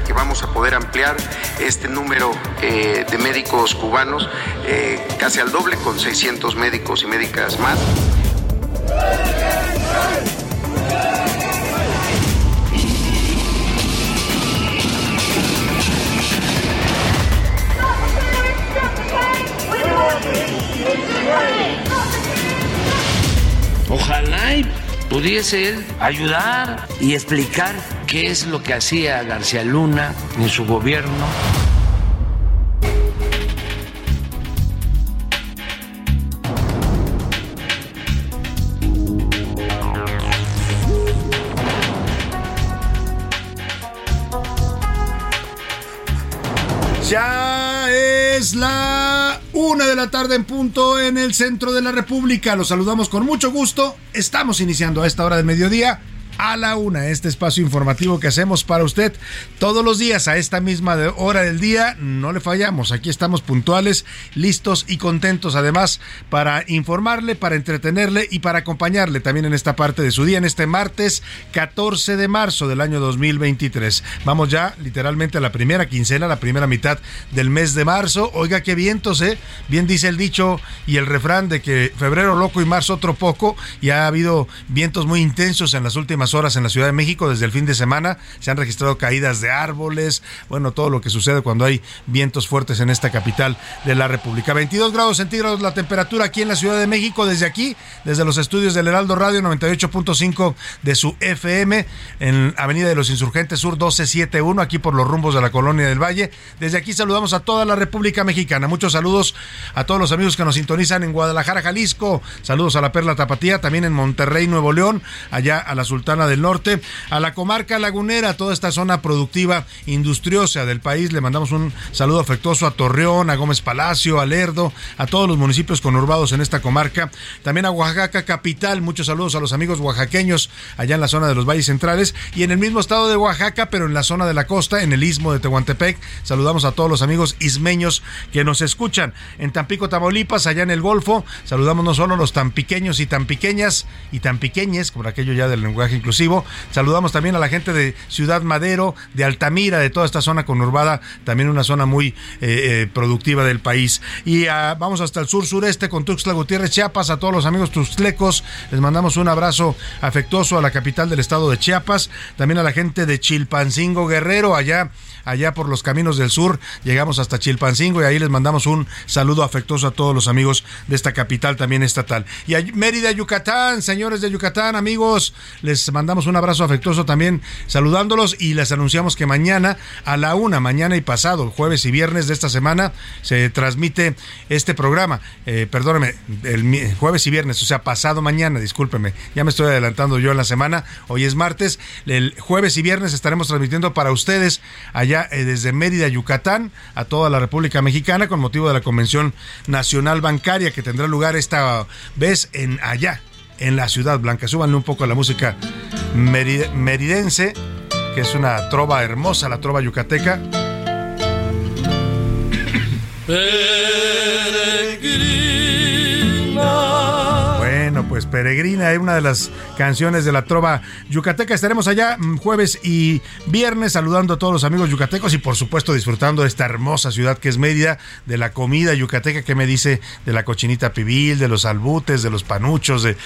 Que vamos a poder ampliar este número eh, de médicos cubanos eh, casi al doble con 600 médicos y médicas más. Ojalá pudiese él ayudar y explicar qué es lo que hacía García Luna en su gobierno. Ya es la una de la tarde en punto en el centro de la República. Los saludamos con mucho gusto. Estamos iniciando a esta hora del mediodía a la una, este espacio informativo que hacemos para usted todos los días a esta misma hora del día. No le fallamos, aquí estamos puntuales, listos y contentos además para informarle, para entretenerle y para acompañarle también en esta parte de su día, en este martes 14 de marzo del año 2023. Vamos ya literalmente a la primera quincena, la primera mitad del mes de marzo. Oiga, qué vientos, ¿eh? Bien dice el dicho y el refrán de que febrero loco y marzo otro poco y ha habido vientos muy intensos en las últimas horas en la Ciudad de México desde el fin de semana. Se han registrado caídas de árboles, bueno, todo lo que sucede cuando hay vientos fuertes en esta capital de la República. 22 grados centígrados la temperatura aquí en la Ciudad de México desde aquí, desde los estudios del Heraldo Radio 98.5 de su FM en Avenida de los Insurgentes Sur 1271, aquí por los rumbos de la Colonia del Valle. Desde aquí saludamos a toda la República Mexicana. Muchos saludos a todos los amigos que nos sintonizan en Guadalajara, Jalisco. Saludos a la Perla Tapatía, también en Monterrey, Nuevo León, allá a la Sultana del Norte, a la comarca lagunera, toda esta zona productiva industriosa del país. Le mandamos un saludo afectuoso a Torreón, a Gómez Palacio, a Lerdo, a todos los municipios conurbados en esta comarca. También a Oaxaca capital. Muchos saludos a los amigos oaxaqueños allá en la zona de los valles centrales y en el mismo estado de Oaxaca, pero en la zona de la costa, en el istmo de Tehuantepec. Saludamos a todos los amigos ismeños que nos escuchan. En Tampico, Tamaulipas, allá en el Golfo, saludamos no solo a los tan pequeños y tan pequeñas y tan pequeñes, por aquello ya del lenguaje inclusivo. Saludamos también a la gente de Ciudad Madero, de Altamira, de toda esta zona conurbada, también una zona muy eh, eh, productiva del país. Y ah, vamos hasta el sur sureste con Tuxtla Gutiérrez, Chiapas, a todos los amigos tuxtlecos. Les mandamos un abrazo afectuoso a la capital del estado de Chiapas, también a la gente de Chilpancingo Guerrero, allá allá por los caminos del sur, llegamos hasta Chilpancingo y ahí les mandamos un saludo afectuoso a todos los amigos de esta capital también estatal. Y a Mérida, Yucatán, señores de Yucatán, amigos, les mandamos un abrazo afectuoso también saludándolos y les anunciamos que mañana a la una, mañana y pasado, jueves y viernes de esta semana, se transmite este programa. Eh, perdóneme, el jueves y viernes, o sea, pasado mañana, discúlpeme, ya me estoy adelantando yo en la semana, hoy es martes, el jueves y viernes estaremos transmitiendo para ustedes allá eh, desde Mérida, Yucatán, a toda la República Mexicana con motivo de la Convención Nacional Bancaria que tendrá lugar esta vez en allá, en la Ciudad Blanca. Súbanle un poco a la música meridense, que es una trova hermosa, la trova yucateca. Pues Peregrina, es una de las canciones de la trova yucateca. Estaremos allá mm, jueves y viernes saludando a todos los amigos yucatecos y por supuesto disfrutando de esta hermosa ciudad que es Mérida, de la comida yucateca que me dice de la cochinita pibil, de los albutes, de los panuchos, de,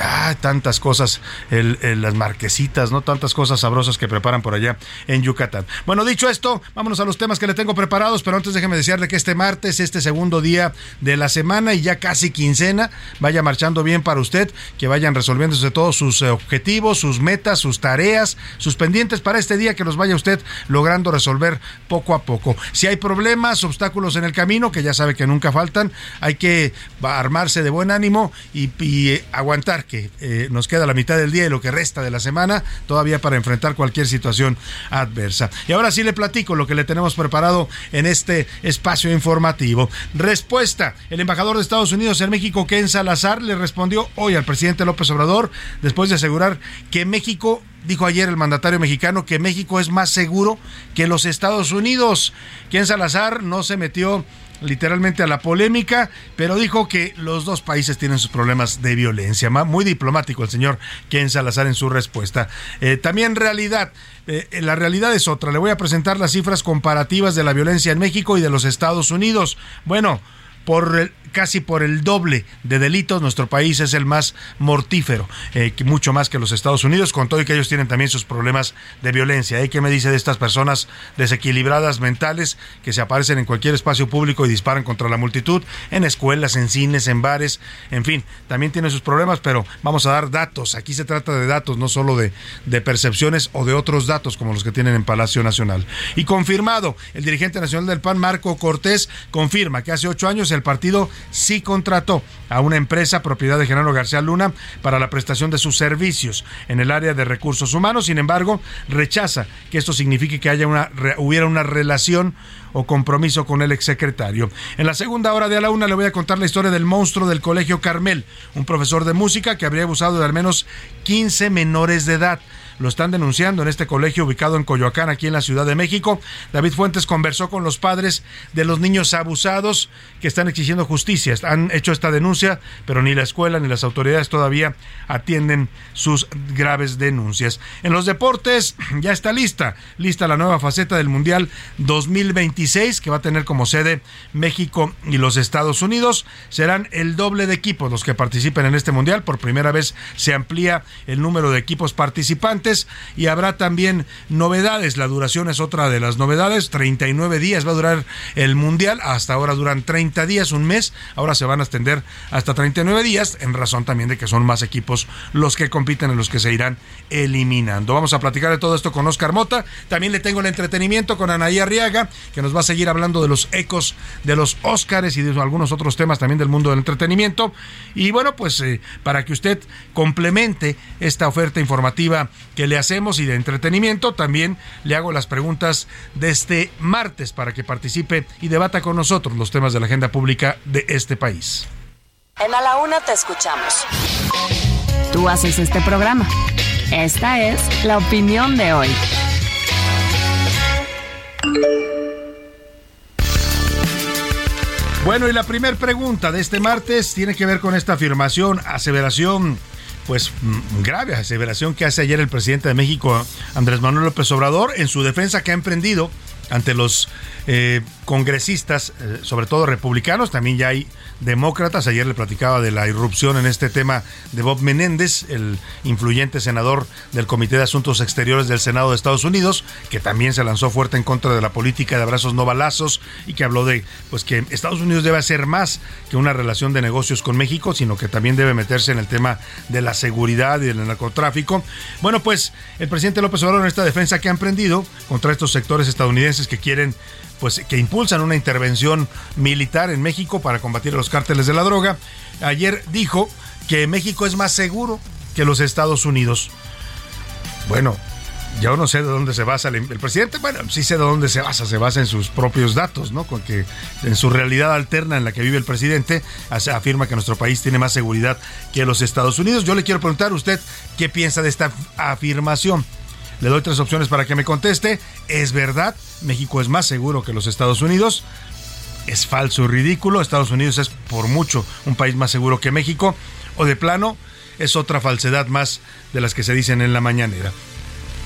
ah, tantas cosas, las marquesitas, ¿no? Tantas cosas sabrosas que preparan por allá en Yucatán. Bueno, dicho esto, vámonos a los temas que le tengo preparados, pero antes déjeme decirle que este martes, este segundo día de la semana y ya casi quincena, vaya marchando bien para usted, que vayan resolviéndose todos sus eh, objetivos, sus metas, sus tareas, sus pendientes para este día, que los vaya usted logrando resolver poco a poco. Si hay problemas, obstáculos en el camino, que ya sabe que nunca faltan, hay que armarse de buen ánimo y, eh, aguantar que eh, nos queda la mitad del día y lo que resta de la semana todavía para enfrentar cualquier situación adversa. Y ahora sí le platico lo que le tenemos preparado en este espacio informativo. Respuesta. El embajador de Estados Unidos en México, Ken Salazar, le respondió hoy al presidente López Obrador después de asegurar que México dijo ayer el mandatario mexicano que México es más seguro que los Estados Unidos. Ken Salazar no se metió literalmente a la polémica, pero dijo que los dos países tienen sus problemas de violencia. Muy diplomático el señor Ken Salazar en su respuesta. Eh, también realidad. Eh, la realidad es otra. Le voy a presentar las cifras comparativas de la violencia en México y de los Estados Unidos. Bueno, por casi por el doble de delitos. Nuestro país es el más mortífero, eh, mucho más que los Estados Unidos, con todo y que ellos tienen también sus problemas de violencia. ¿eh? ¿Qué me dice de estas personas desequilibradas mentales que se aparecen en cualquier espacio público y disparan contra la multitud, en escuelas, en cines, en bares, en fin, también tiene sus problemas, pero vamos a dar datos. Aquí se trata de datos, no solo de, de percepciones o de otros datos como los que tienen en Palacio Nacional. Y confirmado, el dirigente nacional del PAN, Marco Cortés, confirma que hace ocho años el partido sí contrató a una empresa propiedad de Genaro García Luna para la prestación de sus servicios en el área de recursos humanos. Sin embargo, rechaza que esto signifique que haya una, hubiera una relación o compromiso con el exsecretario. En la segunda hora de a la una le voy a contar la historia del monstruo del Colegio Carmel, un profesor de música que habría abusado de al menos 15 menores de edad lo están denunciando en este colegio ubicado en Coyoacán, aquí en la Ciudad de México. David Fuentes conversó con los padres de los niños abusados que están exigiendo justicia. Han hecho esta denuncia, pero ni la escuela ni las autoridades todavía atienden sus graves denuncias. En los deportes ya está lista, lista la nueva faceta del Mundial 2026 que va a tener como sede México y los Estados Unidos. Serán el doble de equipos los que participen en este Mundial. Por primera vez se amplía el número de equipos participantes y habrá también novedades. La duración es otra de las novedades. 39 días va a durar el Mundial. Hasta ahora duran 30 días, un mes. Ahora se van a extender hasta 39 días en razón también de que son más equipos los que compiten en los que se irán eliminando. Vamos a platicar de todo esto con Oscar Mota. También le tengo el entretenimiento con Anaí Arriaga, que nos va a seguir hablando de los ecos de los Óscares y de algunos otros temas también del mundo del entretenimiento. Y bueno, pues eh, para que usted complemente esta oferta informativa que le hacemos y de entretenimiento. También le hago las preguntas de este martes para que participe y debata con nosotros los temas de la agenda pública de este país. En A la Una te escuchamos. Tú haces este programa. Esta es la opinión de hoy. Bueno, y la primera pregunta de este martes tiene que ver con esta afirmación, aseveración pues mm, grave aseveración que hace ayer el presidente de México, Andrés Manuel López Obrador, en su defensa que ha emprendido ante los eh, congresistas, eh, sobre todo republicanos, también ya hay demócratas. Ayer le platicaba de la irrupción en este tema de Bob Menéndez, el influyente senador del Comité de Asuntos Exteriores del Senado de Estados Unidos, que también se lanzó fuerte en contra de la política de abrazos no balazos y que habló de pues que Estados Unidos debe hacer más que una relación de negocios con México, sino que también debe meterse en el tema de la seguridad y del narcotráfico. Bueno, pues el presidente López Obrador en esta defensa que ha emprendido contra estos sectores estadounidenses que quieren pues que impulsan una intervención militar en México para combatir a los cárteles de la droga. Ayer dijo que México es más seguro que los Estados Unidos. Bueno, yo no sé de dónde se basa el, presidente. Bueno, sí sé de dónde se basa. Se basa en sus propios datos, ¿no? Con que en su realidad alterna en la que vive el presidente afirma que nuestro país tiene más seguridad que los Estados Unidos. Yo le quiero preguntar a usted qué piensa de esta afirmación. Le doy tres opciones para que me conteste. ¿Es verdad? México es más seguro que los Estados Unidos. Es falso y ridículo. Estados Unidos es por mucho un país más seguro que México. O de plano, es otra falsedad más de las que se dicen en la mañanera.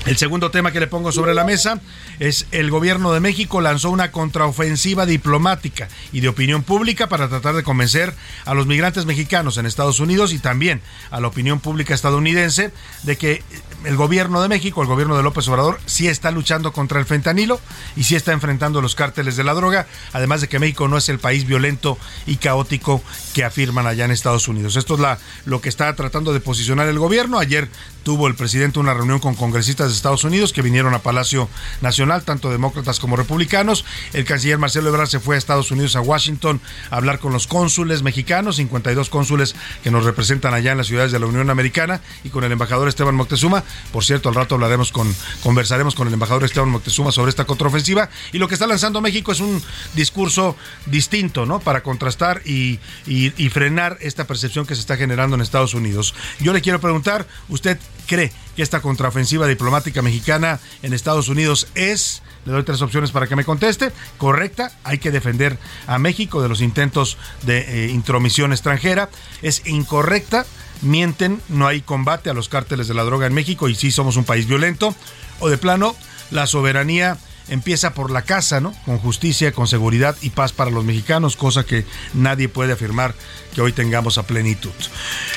El segundo tema que le pongo sobre la mesa es el gobierno de México lanzó una contraofensiva diplomática y de opinión pública para tratar de convencer a los migrantes mexicanos en Estados Unidos y también a la opinión pública estadounidense de que el gobierno de México, el gobierno de López Obrador, sí está luchando contra el fentanilo y sí está enfrentando los cárteles de la droga, además de que México no es el país violento y caótico que afirman allá en Estados Unidos. Esto es la, lo que está tratando de posicionar el gobierno. Ayer tuvo el presidente una reunión con congresistas de Estados Unidos que vinieron a Palacio Nacional, tanto demócratas como republicanos. El canciller Marcelo Ebrard se fue a Estados Unidos, a Washington, a hablar con los cónsules mexicanos, 52 cónsules que nos representan allá en las ciudades de la Unión Americana, y con el embajador Esteban Moctezuma. Por cierto, al rato hablaremos con, conversaremos con el embajador Esteban Moctezuma sobre esta contraofensiva. Y lo que está lanzando México es un discurso distinto, ¿no? Para contrastar y, y frenar esta percepción que se está generando en Estados Unidos. Yo le quiero preguntar, ¿usted cree que esta contraofensiva diplomática mexicana en Estados Unidos es, le doy tres opciones para que me conteste, correcta, hay que defender a México de los intentos de eh, intromisión extranjera, es incorrecta, mienten, no hay combate a los cárteles de la droga en México y sí somos un país violento, o de plano, la soberanía empieza por la casa, ¿no? Con justicia, con seguridad y paz para los mexicanos, cosa que nadie puede afirmar que hoy tengamos a plenitud.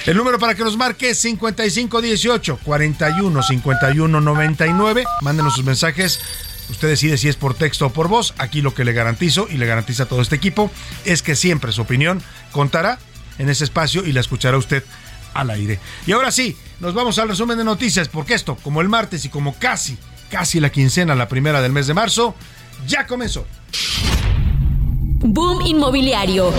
El número para que nos marque es 5518 41 51 99. Mándenos sus mensajes. Usted decide si es por texto o por voz. Aquí lo que le garantizo y le garantiza a todo este equipo es que siempre su opinión contará en ese espacio y la escuchará usted al aire. Y ahora sí, nos vamos al resumen de noticias, porque esto, como el martes y como casi casi la quincena, la primera del mes de marzo, ya comenzó. Boom inmobiliario.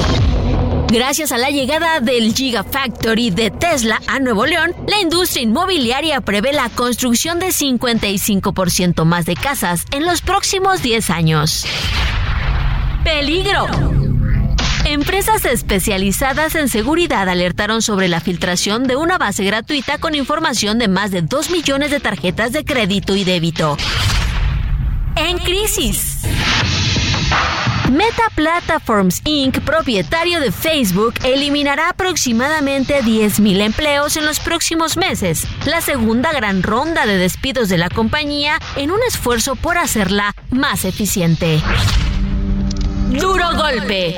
Gracias a la llegada del Gigafactory de Tesla a Nuevo León, la industria inmobiliaria prevé la construcción de 55% más de casas en los próximos 10 años. Peligro. Empresas especializadas en seguridad alertaron sobre la filtración de una base gratuita con información de más de 2 millones de tarjetas de crédito y débito. En crisis. Meta Platforms Inc., propietario de Facebook, eliminará aproximadamente 10.000 empleos en los próximos meses, la segunda gran ronda de despidos de la compañía en un esfuerzo por hacerla más eficiente. Duro golpe.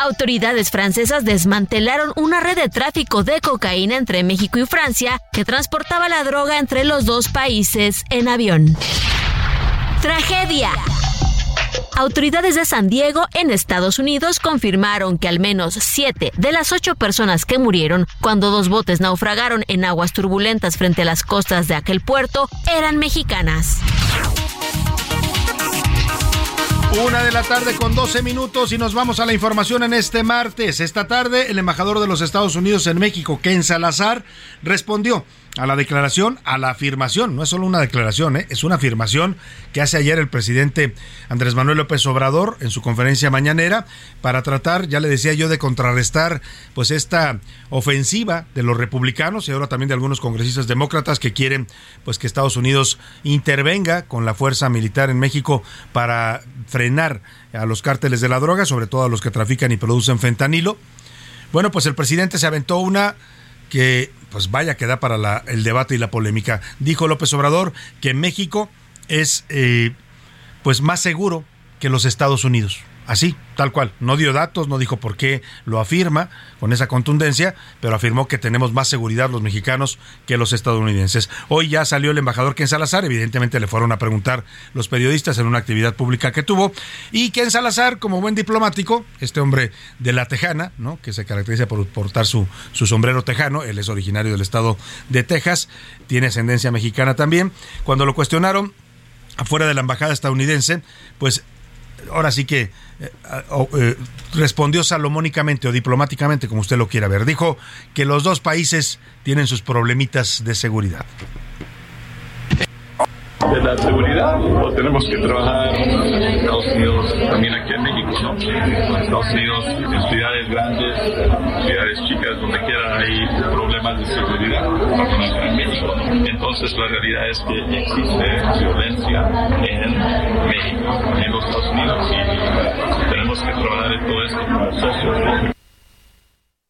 Autoridades francesas desmantelaron una red de tráfico de cocaína entre México y Francia que transportaba la droga entre los dos países en avión. Tragedia. Autoridades de San Diego, en Estados Unidos, confirmaron que al menos siete de las ocho personas que murieron cuando dos botes naufragaron en aguas turbulentas frente a las costas de aquel puerto eran mexicanas. Una de la tarde con 12 minutos y nos vamos a la información en este martes. Esta tarde, el embajador de los Estados Unidos en México, Ken Salazar, respondió a la declaración, a la afirmación, no es solo una declaración, ¿eh? es una afirmación que hace ayer el presidente Andrés Manuel López Obrador en su conferencia mañanera para tratar, ya le decía yo, de contrarrestar pues esta ofensiva de los republicanos y ahora también de algunos congresistas demócratas que quieren pues que Estados Unidos intervenga con la fuerza militar en México para frenar a los cárteles de la droga, sobre todo a los que trafican y producen fentanilo. Bueno, pues el presidente se aventó una que pues vaya que da para el debate y la polémica. Dijo López Obrador que México es eh, pues más seguro que los Estados Unidos. Así, tal cual. No dio datos, no dijo por qué lo afirma con esa contundencia, pero afirmó que tenemos más seguridad los mexicanos que los estadounidenses. Hoy ya salió el embajador Ken Salazar, evidentemente le fueron a preguntar los periodistas en una actividad pública que tuvo, y Ken Salazar, como buen diplomático, este hombre de la Tejana, ¿no? que se caracteriza por portar su, su sombrero tejano, él es originario del estado de Texas, tiene ascendencia mexicana también, cuando lo cuestionaron afuera de la embajada estadounidense, pues ahora sí que eh, eh, respondió salomónicamente o diplomáticamente, como usted lo quiera ver. Dijo que los dos países tienen sus problemitas de seguridad de la seguridad o tenemos que trabajar en Estados Unidos, también aquí en México, ¿no? En Estados Unidos, en ciudades grandes, ciudades chicas, donde quiera hay problemas de seguridad, en México. Entonces la realidad es que existe violencia en México, en los Estados Unidos y tenemos que trabajar en todo esto como socios.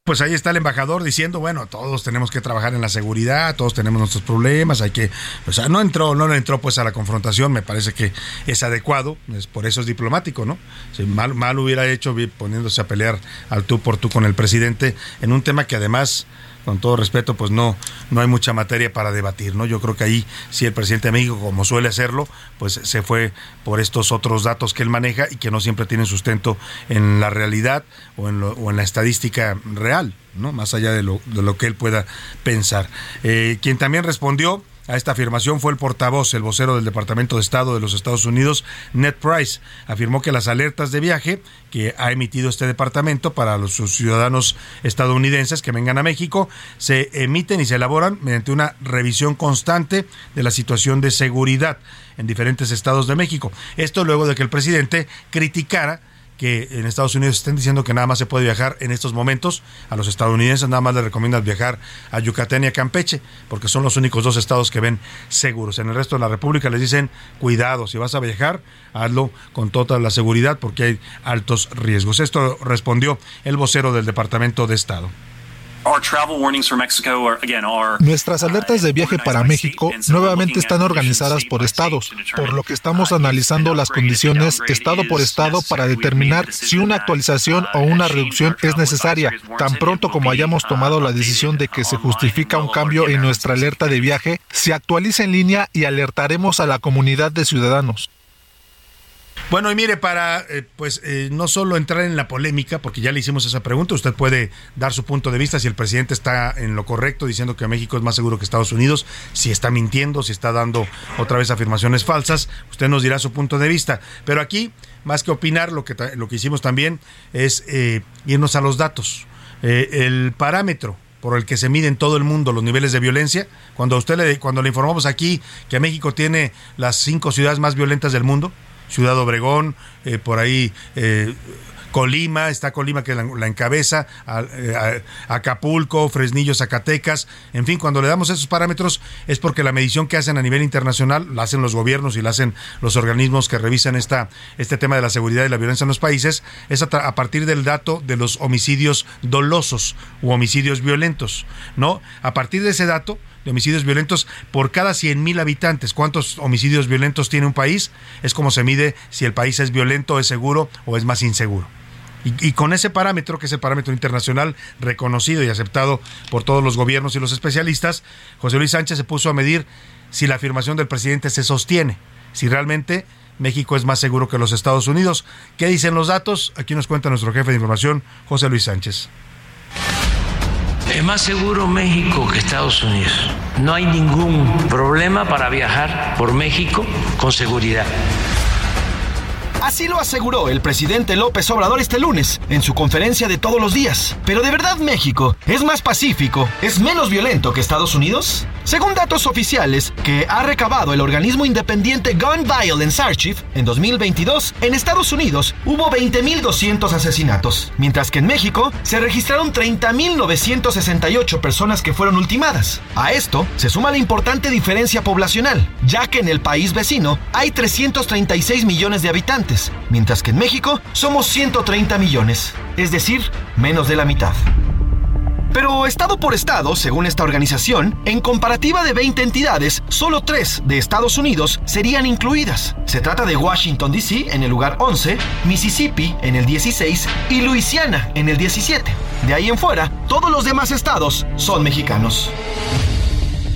Pues ahí está el embajador diciendo, bueno, todos tenemos que trabajar en la seguridad, todos tenemos nuestros problemas, hay que, o sea, no entró, no entró pues a la confrontación, me parece que es adecuado, es, por eso es diplomático, ¿no? Si mal, mal hubiera hecho poniéndose a pelear al tú por tú con el presidente en un tema que además con todo respeto, pues no, no hay mucha materia para debatir, ¿no? Yo creo que ahí sí el presidente de México, como suele hacerlo, pues se fue por estos otros datos que él maneja y que no siempre tienen sustento en la realidad o en, o en la estadística real, ¿no? Más allá de lo, de lo que él pueda pensar. Eh, quien también respondió a esta afirmación fue el portavoz, el vocero del Departamento de Estado de los Estados Unidos, Ned Price. Afirmó que las alertas de viaje que ha emitido este departamento para los ciudadanos estadounidenses que vengan a México se emiten y se elaboran mediante una revisión constante de la situación de seguridad en diferentes estados de México. Esto luego de que el presidente criticara que en Estados Unidos estén diciendo que nada más se puede viajar en estos momentos. A los estadounidenses nada más les recomiendan viajar a Yucatán y a Campeche, porque son los únicos dos estados que ven seguros. En el resto de la República les dicen, cuidado, si vas a viajar, hazlo con toda la seguridad porque hay altos riesgos. Esto respondió el vocero del Departamento de Estado. Nuestras alertas de viaje para México nuevamente están organizadas por estados, por lo que estamos analizando las condiciones estado por estado para determinar si una actualización o una reducción es necesaria. Tan pronto como hayamos tomado la decisión de que se justifica un cambio en nuestra alerta de viaje, se actualiza en línea y alertaremos a la comunidad de ciudadanos. Bueno, y mire, para eh, pues eh, no solo entrar en la polémica, porque ya le hicimos esa pregunta, usted puede dar su punto de vista si el presidente está en lo correcto diciendo que México es más seguro que Estados Unidos, si está mintiendo, si está dando otra vez afirmaciones falsas, usted nos dirá su punto de vista. Pero aquí, más que opinar, lo que, lo que hicimos también es eh, irnos a los datos. el parámetro por el que se mide en todo el mundo los niveles de violencia, cuando usted le, cuando le informamos aquí que México tiene las cinco ciudades más violentas del mundo, Ciudad Obregón, eh, por ahí eh, Colima, está Colima que la, encabeza, eh, Acapulco, Fresnillo, Zacatecas, en fin, cuando le damos esos parámetros es porque la medición que hacen a nivel internacional la hacen los gobiernos y la hacen los organismos que revisan esta, este tema de la seguridad y la violencia en los países, es a, a partir del dato de los homicidios dolosos u homicidios violentos, ¿no? A partir de ese dato, de homicidios violentos por cada 100.000 habitantes. ¿Cuántos homicidios violentos tiene un país? Es como se mide si el país es violento, es seguro o es más inseguro. Y, con ese parámetro, que es el parámetro internacional reconocido y aceptado por todos los gobiernos y los especialistas, José Luis Sánchez se puso a medir si la afirmación del presidente se sostiene, si realmente México es más seguro que los Estados Unidos. ¿Qué dicen los datos? Aquí nos cuenta nuestro jefe de información, José Luis Sánchez. Es más seguro México que Estados Unidos. No hay ningún problema para viajar por México con seguridad. Así lo aseguró el presidente López Obrador este lunes en su conferencia de todos los días. Pero de verdad México es más pacífico, es menos violento que Estados Unidos? Según datos oficiales que ha recabado el organismo independiente Gun Violence Archive, en 2022 en Estados Unidos hubo 20.200 asesinatos, mientras que en México se registraron 30.968 personas que fueron ultimadas. A esto se suma la importante diferencia poblacional, ya que en el país vecino hay 336 millones de habitantes mientras que en México somos 130 millones, es decir, menos de la mitad. Pero estado por estado, según esta organización, en comparativa de 20 entidades, solo 3 de Estados Unidos serían incluidas. Se trata de Washington, D.C. en el lugar 11, Mississippi en el 16 y Luisiana en el 17. De ahí en fuera, todos los demás estados son mexicanos.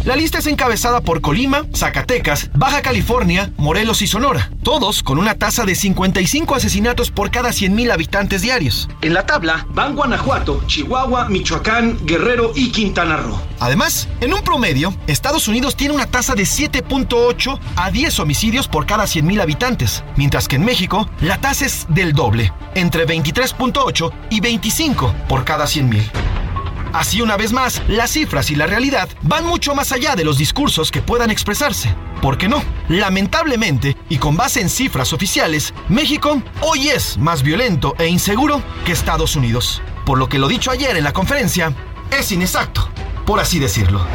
La lista es encabezada por Colima, Zacatecas, Baja California, Morelos y Sonora, todos con una tasa de 55 asesinatos por cada 100.000 habitantes diarios. En la tabla van Guanajuato, Chihuahua, Michoacán, Guerrero y Quintana Roo. Además, en un promedio, Estados Unidos tiene una tasa de 7.8 a 10 homicidios por cada 100.000 habitantes, mientras que en México la tasa es del doble, entre 23.8 y 25 por cada 100.000. Así una vez más, las cifras y la realidad van mucho más allá de los discursos que puedan expresarse. ¿Por qué no? Lamentablemente, y con base en cifras oficiales, México hoy es más violento e inseguro que Estados Unidos. Por lo que lo dicho ayer en la conferencia es inexacto, por así decirlo.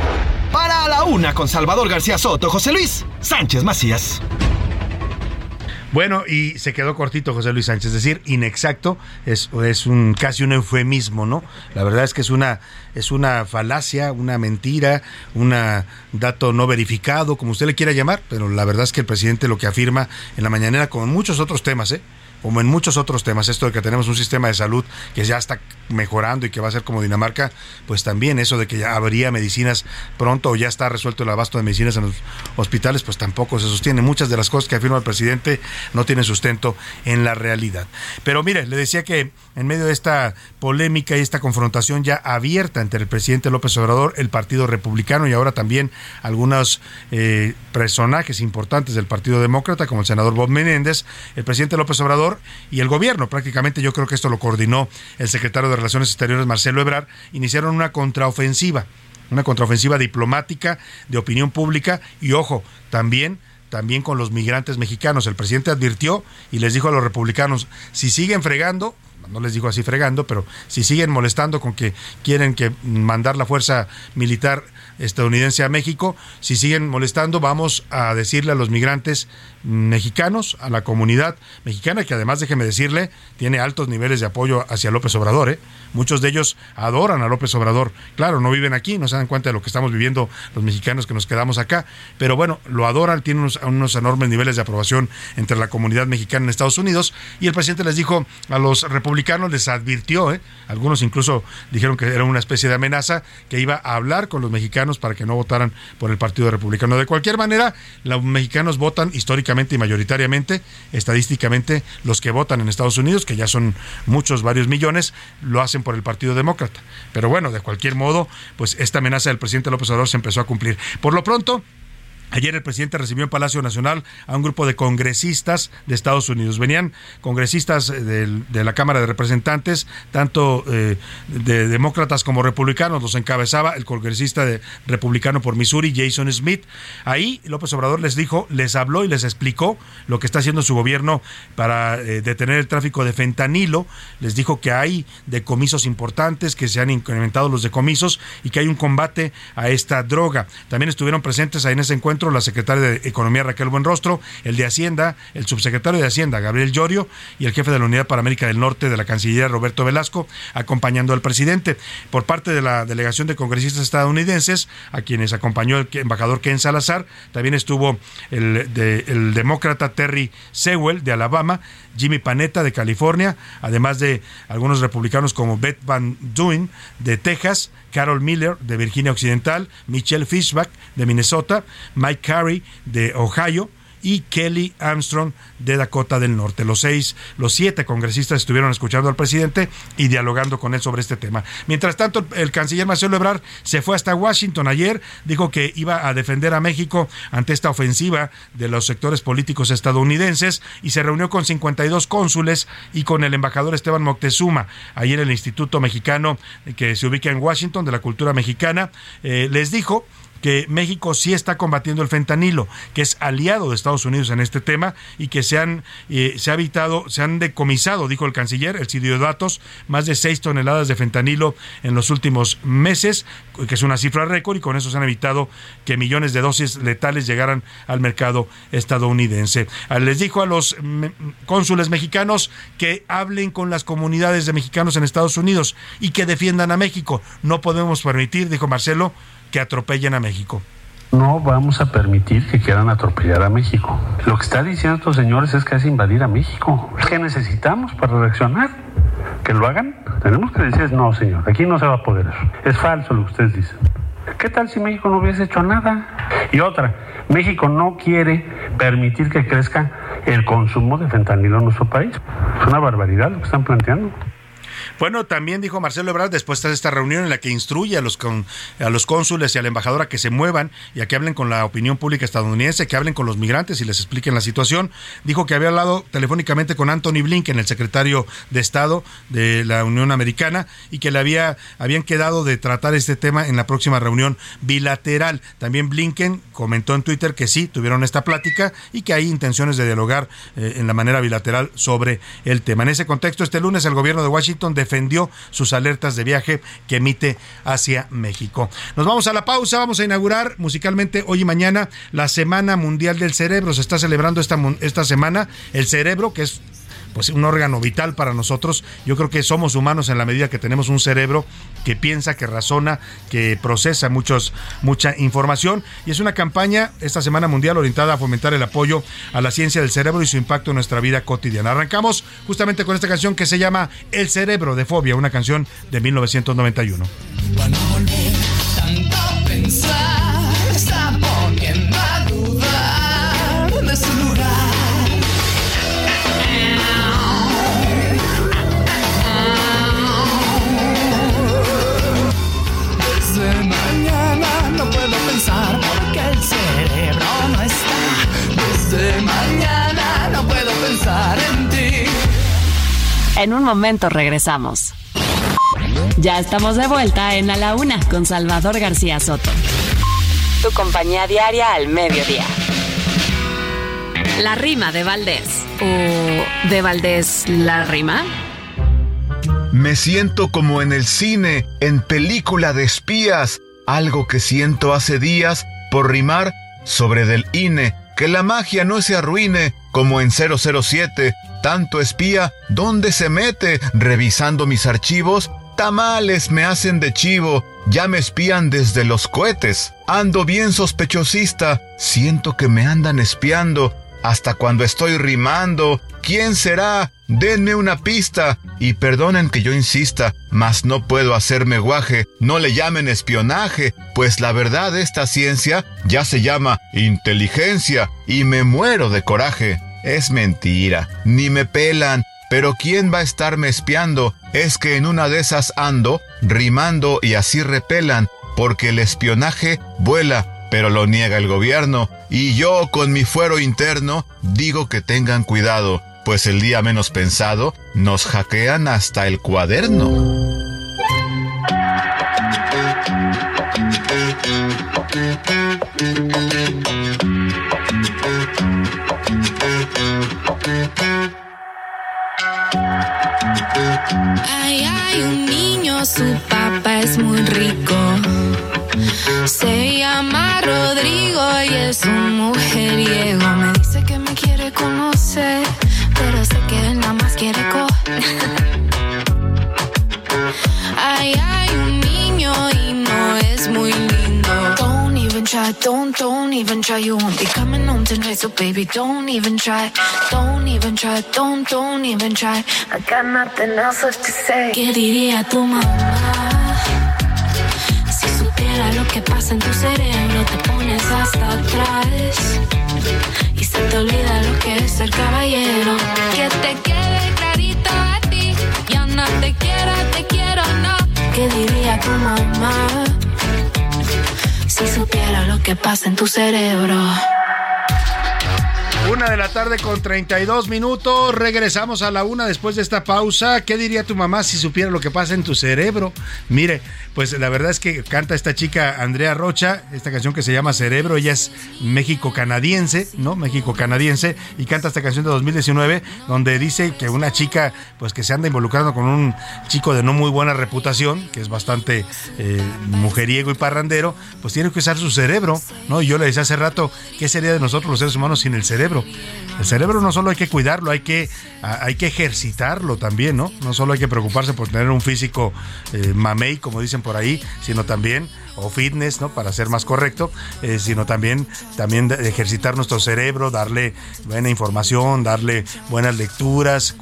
Para la una con Salvador García Soto, José Luis Sánchez Macías. Bueno, y se quedó cortito José Luis Sánchez, es decir, inexacto, es, es un casi un eufemismo, ¿no? La verdad es que es una, es una falacia, una mentira, un dato no verificado, como usted le quiera llamar, pero la verdad es que el presidente lo que afirma en la mañanera, con muchos otros temas, ¿eh? Como en muchos otros temas, esto de que tenemos un sistema de salud que ya está mejorando y que va a ser como Dinamarca, pues también eso de que ya habría medicinas pronto o ya está resuelto el abasto de medicinas en los hospitales, pues tampoco se sostiene. Muchas de las cosas que afirma el presidente no tienen sustento en la realidad. Pero mire, le decía que en medio de esta polémica y esta confrontación ya abierta entre el presidente López Obrador, el Partido Republicano y ahora también algunos eh, personajes importantes del Partido Demócrata, como el senador Bob Menéndez, el presidente López Obrador y el gobierno. Prácticamente yo creo que esto lo coordinó el secretario de Relaciones Exteriores, Marcelo Ebrard. Iniciaron una contraofensiva, una contraofensiva diplomática de opinión pública y ojo, también también con los migrantes mexicanos. El presidente advirtió y les dijo a los republicanos, si siguen fregando, no les dijo así fregando, pero si siguen molestando con que quieren que mandar la fuerza militar estadounidense a México, si siguen molestando, vamos a decirle a los migrantes mexicanos, a la comunidad mexicana, que además, déjeme decirle, tiene altos niveles de apoyo hacia López Obrador. ¿eh? Muchos de ellos adoran a López Obrador. Claro, no viven aquí, no se dan cuenta de lo que estamos viviendo los mexicanos que nos quedamos acá, pero bueno, lo adoran, tienen unos, unos enormes niveles de aprobación entre la comunidad mexicana en Estados Unidos. Y el presidente les dijo a los republicanos, les advirtió, ¿eh? algunos incluso dijeron que era una especie de amenaza, que iba a hablar con los mexicanos para que no votaran por el Partido Republicano. De cualquier manera, los mexicanos votan históricamente y mayoritariamente, estadísticamente, los que votan en Estados Unidos, que ya son muchos, varios millones, lo hacen por el Partido Demócrata. Pero bueno, de cualquier modo, pues esta amenaza del presidente López Obrador se empezó a cumplir. Por lo pronto, Ayer el presidente recibió en Palacio Nacional a un grupo de congresistas de Estados Unidos. Venían congresistas eh, de, la Cámara de Representantes, tanto eh, de demócratas como republicanos. Los encabezaba el congresista de, republicano por Missouri, Jason Smith. Ahí López Obrador les dijo, les habló y les explicó lo que está haciendo su gobierno para eh, detener el tráfico de fentanilo. Les dijo que hay decomisos importantes, que se han incrementado los decomisos y que hay un combate a esta droga. También estuvieron presentes ahí en ese encuentro la secretaria de Economía Raquel Buenrostro, el de Hacienda, el subsecretario de Hacienda Gabriel Llorio y el jefe de la Unidad para América del Norte de la Cancillería Roberto Velasco, acompañando al presidente. Por parte de la delegación de congresistas estadounidenses, a quienes acompañó el embajador Ken Salazar, también estuvo el, el demócrata Terry Sewell de Alabama, Jimmy Panetta de California, además de algunos republicanos como Beth Van Duyn de Texas, Carol Miller de Virginia Occidental, Michelle Fishback de Minnesota, Mike Carey de Ohio, y Kelly Armstrong de Dakota del Norte. Los seis, los siete congresistas estuvieron escuchando al presidente y dialogando con él sobre este tema. Mientras tanto, el canciller Marcelo Ebrard se fue hasta Washington ayer, dijo que iba a defender a México ante esta ofensiva de los sectores políticos estadounidenses y se reunió con 52 cónsules y con el embajador Esteban Moctezuma, ayer el Instituto Mexicano que se ubica en Washington de la cultura mexicana, eh, les dijo que México sí está combatiendo el fentanilo, que es aliado de Estados Unidos en este tema y que se han, eh, se ha evitado, se han decomisado, dijo el canciller, el de datos, más de 6 toneladas de fentanilo en los últimos meses, que es una cifra récord y con eso se han evitado que millones de dosis letales llegaran al mercado estadounidense. Ah, les dijo a los cónsules mexicanos que hablen con las comunidades de mexicanos en Estados Unidos y que defiendan a México. No podemos permitir, dijo Marcelo, que atropellen a México. No vamos a permitir que quieran atropellar a México. Lo que está diciendo estos señores es que es invadir a México. ¿Qué necesitamos para reaccionar? ¿Que lo hagan? Tenemos que decir, no, señor, aquí no se va a poder eso. Es falso lo que ustedes dicen. ¿Qué tal si México no hubiese hecho nada? Y otra, México no quiere permitir que crezca el consumo de fentanilo en nuestro país. Es una barbaridad lo que están planteando. Bueno, también dijo Marcelo Ebrard después de esta reunión en la que instruye a los, a los cónsules y a la embajadora que se muevan y a que hablen con la opinión pública estadounidense, que hablen con los migrantes y les expliquen la situación. Dijo que había hablado telefónicamente con Anthony Blinken, el secretario de Estado de la Unión Americana, y que le había, habían quedado de tratar este tema en la próxima reunión bilateral. También Blinken comentó en Twitter que sí, tuvieron esta plática y que hay intenciones de dialogar eh, en la manera bilateral sobre el tema. En ese contexto, este lunes el gobierno de Washington defendió sus alertas de viaje que emite hacia México. Nos vamos a la pausa, vamos a inaugurar musicalmente hoy y mañana la Semana Mundial del Cerebro. Se está celebrando esta, esta semana el cerebro, que es pues un órgano vital para nosotros. Yo creo que somos humanos en la medida que tenemos un cerebro que piensa, que razona, que procesa muchos, mucha información. Y es una campaña esta Semana Mundial orientada a fomentar el apoyo a la ciencia del cerebro y su impacto en nuestra vida cotidiana. Arrancamos justamente con esta canción que se llama El cerebro de Fobia, una canción de 1991. mañana momento regresamos. Ya estamos de vuelta en A la Una con Salvador García Soto. Tu compañía diaria al mediodía. La rima de Valdés. ¿O de Valdés la rima? Me siento como en el cine, en película de espías, algo que siento hace días por rimar sobre del INE que la magia no se arruine como en 007. Tanto espía, ¿dónde se mete? Revisando mis archivos, tamales me hacen de chivo, ya me espían desde los cohetes. Ando bien sospechosista, siento que me andan espiando, hasta cuando estoy rimando. ¿Quién será? Denme una pista. Y perdonen que yo insista, mas no puedo hacerme guaje. No le llamen espionaje, pues la verdad esta ciencia ya se llama inteligencia y me muero de coraje. Es mentira, ni me pelan. Pero ¿quién va a estarme espiando? Es que en una de esas ando, rimando y así repelan, porque el espionaje vuela pero lo niega el gobierno, y yo con mi fuero interno digo que tengan cuidado, pues el día menos pensado nos hackean hasta el cuaderno. Ay, hay un niño, su papá es muy rico. Se llama Rodrigo y es un mujeriego. Me dice que me quiere conocer, pero sé que él nada más quiere co. Ay, hay un niño y no es muy even try, don't, don't even try. You won't be coming home tonight, so baby, don't even try. Don't even try, don't, don't even try. I got nothing else left to say. ¿Qué diría tu mamá? lo que pasa en tu cerebro, te pones hasta atrás. Y se te olvida lo que es ser caballero. Que te quede clarito a ti. Ya no te quiero, te quiero, no. ¿Qué diría tu mamá? Si supiera lo que pasa en tu cerebro. Una de la tarde con 32 minutos. Regresamos a la una después de esta pausa. ¿Qué diría tu mamá si supiera lo que pasa en tu cerebro? Mire, pues la verdad es que canta esta chica Andrea Rocha, esta canción que se llama Cerebro. Ella es México-canadiense, ¿no? México-canadiense. Y canta esta canción de 2019 donde dice que una chica, pues que se anda involucrando con un chico de no muy buena reputación, que es bastante eh, mujeriego y parrandero, pues tiene que usar su cerebro, ¿no? Y yo le decía hace rato, ¿qué sería de nosotros los seres humanos sin el cerebro? ejemplo, El cerebro no solo hay que cuidarlo, hay que, hay que ejercitarlo también, ¿no? No solo hay que preocuparse por tener un físico eh, mamey, como dicen por ahí, sino también, o fitness, ¿no? Para ser más correcto, eh, sino también, también ejercitar nuestro cerebro, darle buena información, darle buenas lecturas,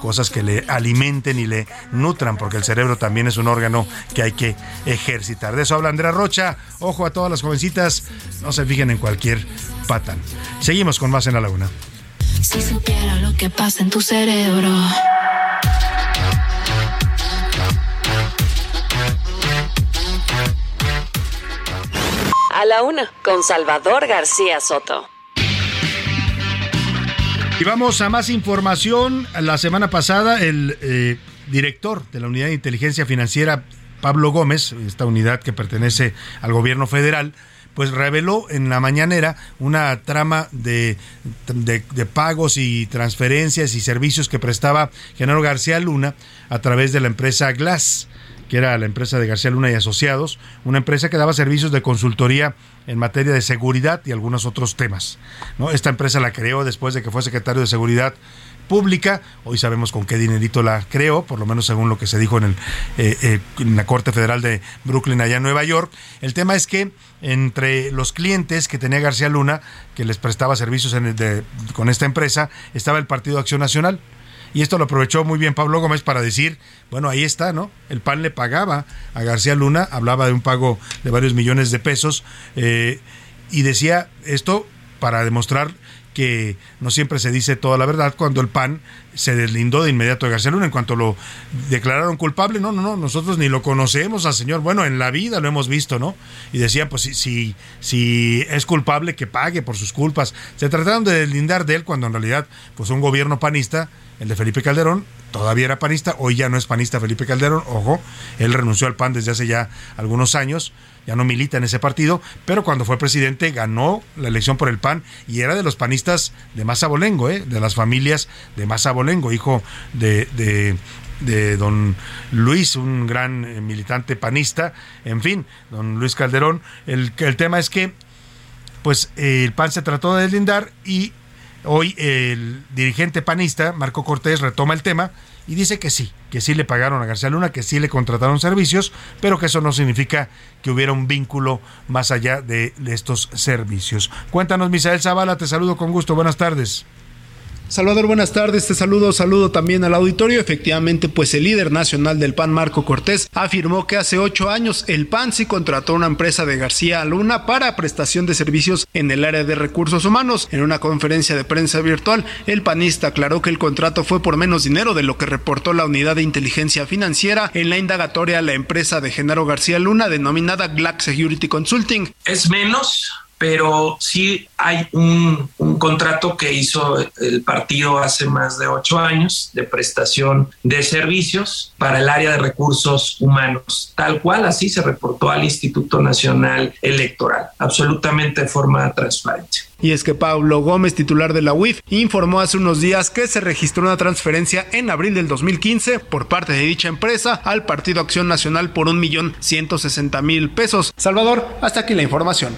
cosas que le alimenten y le nutran, porque el cerebro también es un órgano que hay que ejercitar. De eso habla Andrea Rocha. Ojo a todas las jovencitas, no se fijen en cualquier patán. Seguimos con más en la laguna. Si supiera lo que pasa en tu cerebro. A la una, con Salvador García Soto. Y vamos a más información. La semana pasada, el eh, director de la Unidad de Inteligencia Financiera, Pablo Gómez, esta unidad que pertenece al gobierno federal, pues reveló en la mañanera una trama de, de, pagos y transferencias y servicios que prestaba Genaro García Luna a través de la empresa Glass que era la empresa de García Luna y Asociados, una empresa que daba servicios de consultoría en materia de seguridad y algunos otros temas. ¿no? Esta empresa la creó después de que fue secretario de Seguridad Pública. Hoy sabemos con qué dinerito la creó, por lo menos según lo que se dijo en, el, eh, eh, en la Corte Federal de Brooklyn, allá en Nueva York. El tema es que entre los clientes que tenía García Luna, que les prestaba servicios con esta empresa, estaba el Partido Acción Nacional. Y esto lo aprovechó muy bien Pablo Gómez para decir, bueno, ahí está, ¿no? El PAN le pagaba a García Luna, hablaba de un pago de varios millones de pesos, eh, y decía esto para demostrar que no siempre se dice toda la verdad cuando el PAN se deslindó de inmediato de García Luna en cuanto lo declararon culpable. No, no, no, nosotros ni lo conocemos al señor. Bueno, en la vida lo hemos visto, ¿no? Y decían, pues si, si, si es culpable, que pague por sus culpas. Se trataron de deslindar de él cuando en realidad, pues un gobierno panista el de Felipe Calderón, todavía era panista, hoy ya no es panista Felipe Calderón, ojo, él renunció al PAN desde hace ya algunos años, ya no milita en ese partido, pero cuando fue presidente ganó la elección por el PAN y era de los panistas de más abolengo, ¿eh? de las familias de más abolengo, hijo de, de don Luis, un gran eh, militante panista, en fin, don Luis Calderón. El, el tema es que, pues, el PAN se trató de deslindar y Hoy el dirigente panista, Marco Cortés, retoma el tema y dice que sí, que sí le pagaron a García Luna, que sí le contrataron servicios, pero que eso no significa que hubiera un vínculo más allá de estos servicios. Cuéntanos, Misael Zavala, te saludo con gusto, buenas tardes. Salvador, buenas tardes. Te saludo, saludo también al auditorio. Efectivamente, pues el líder nacional del PAN, Marco Cortés, afirmó que hace ocho años el PAN sí contrató una empresa de García Luna para prestación de servicios en el área de recursos humanos. En una conferencia de prensa virtual, el panista aclaró que el contrato fue por menos dinero de lo que reportó la unidad de inteligencia financiera en la indagatoria a la empresa de Genaro García Luna denominada Black Security Consulting. Es menos pero sí hay un, contrato que hizo el partido hace más de ocho años de prestación de servicios para el área de recursos humanos, tal cual así se reportó al Instituto Nacional Electoral, absolutamente de forma transparente. Y es que Pablo Gómez, titular de la UIF, informó hace unos días que se registró una transferencia en abril del 2015 por parte de dicha empresa al Partido Acción Nacional por un millón ciento sesenta mil pesos. Salvador, hasta aquí la información.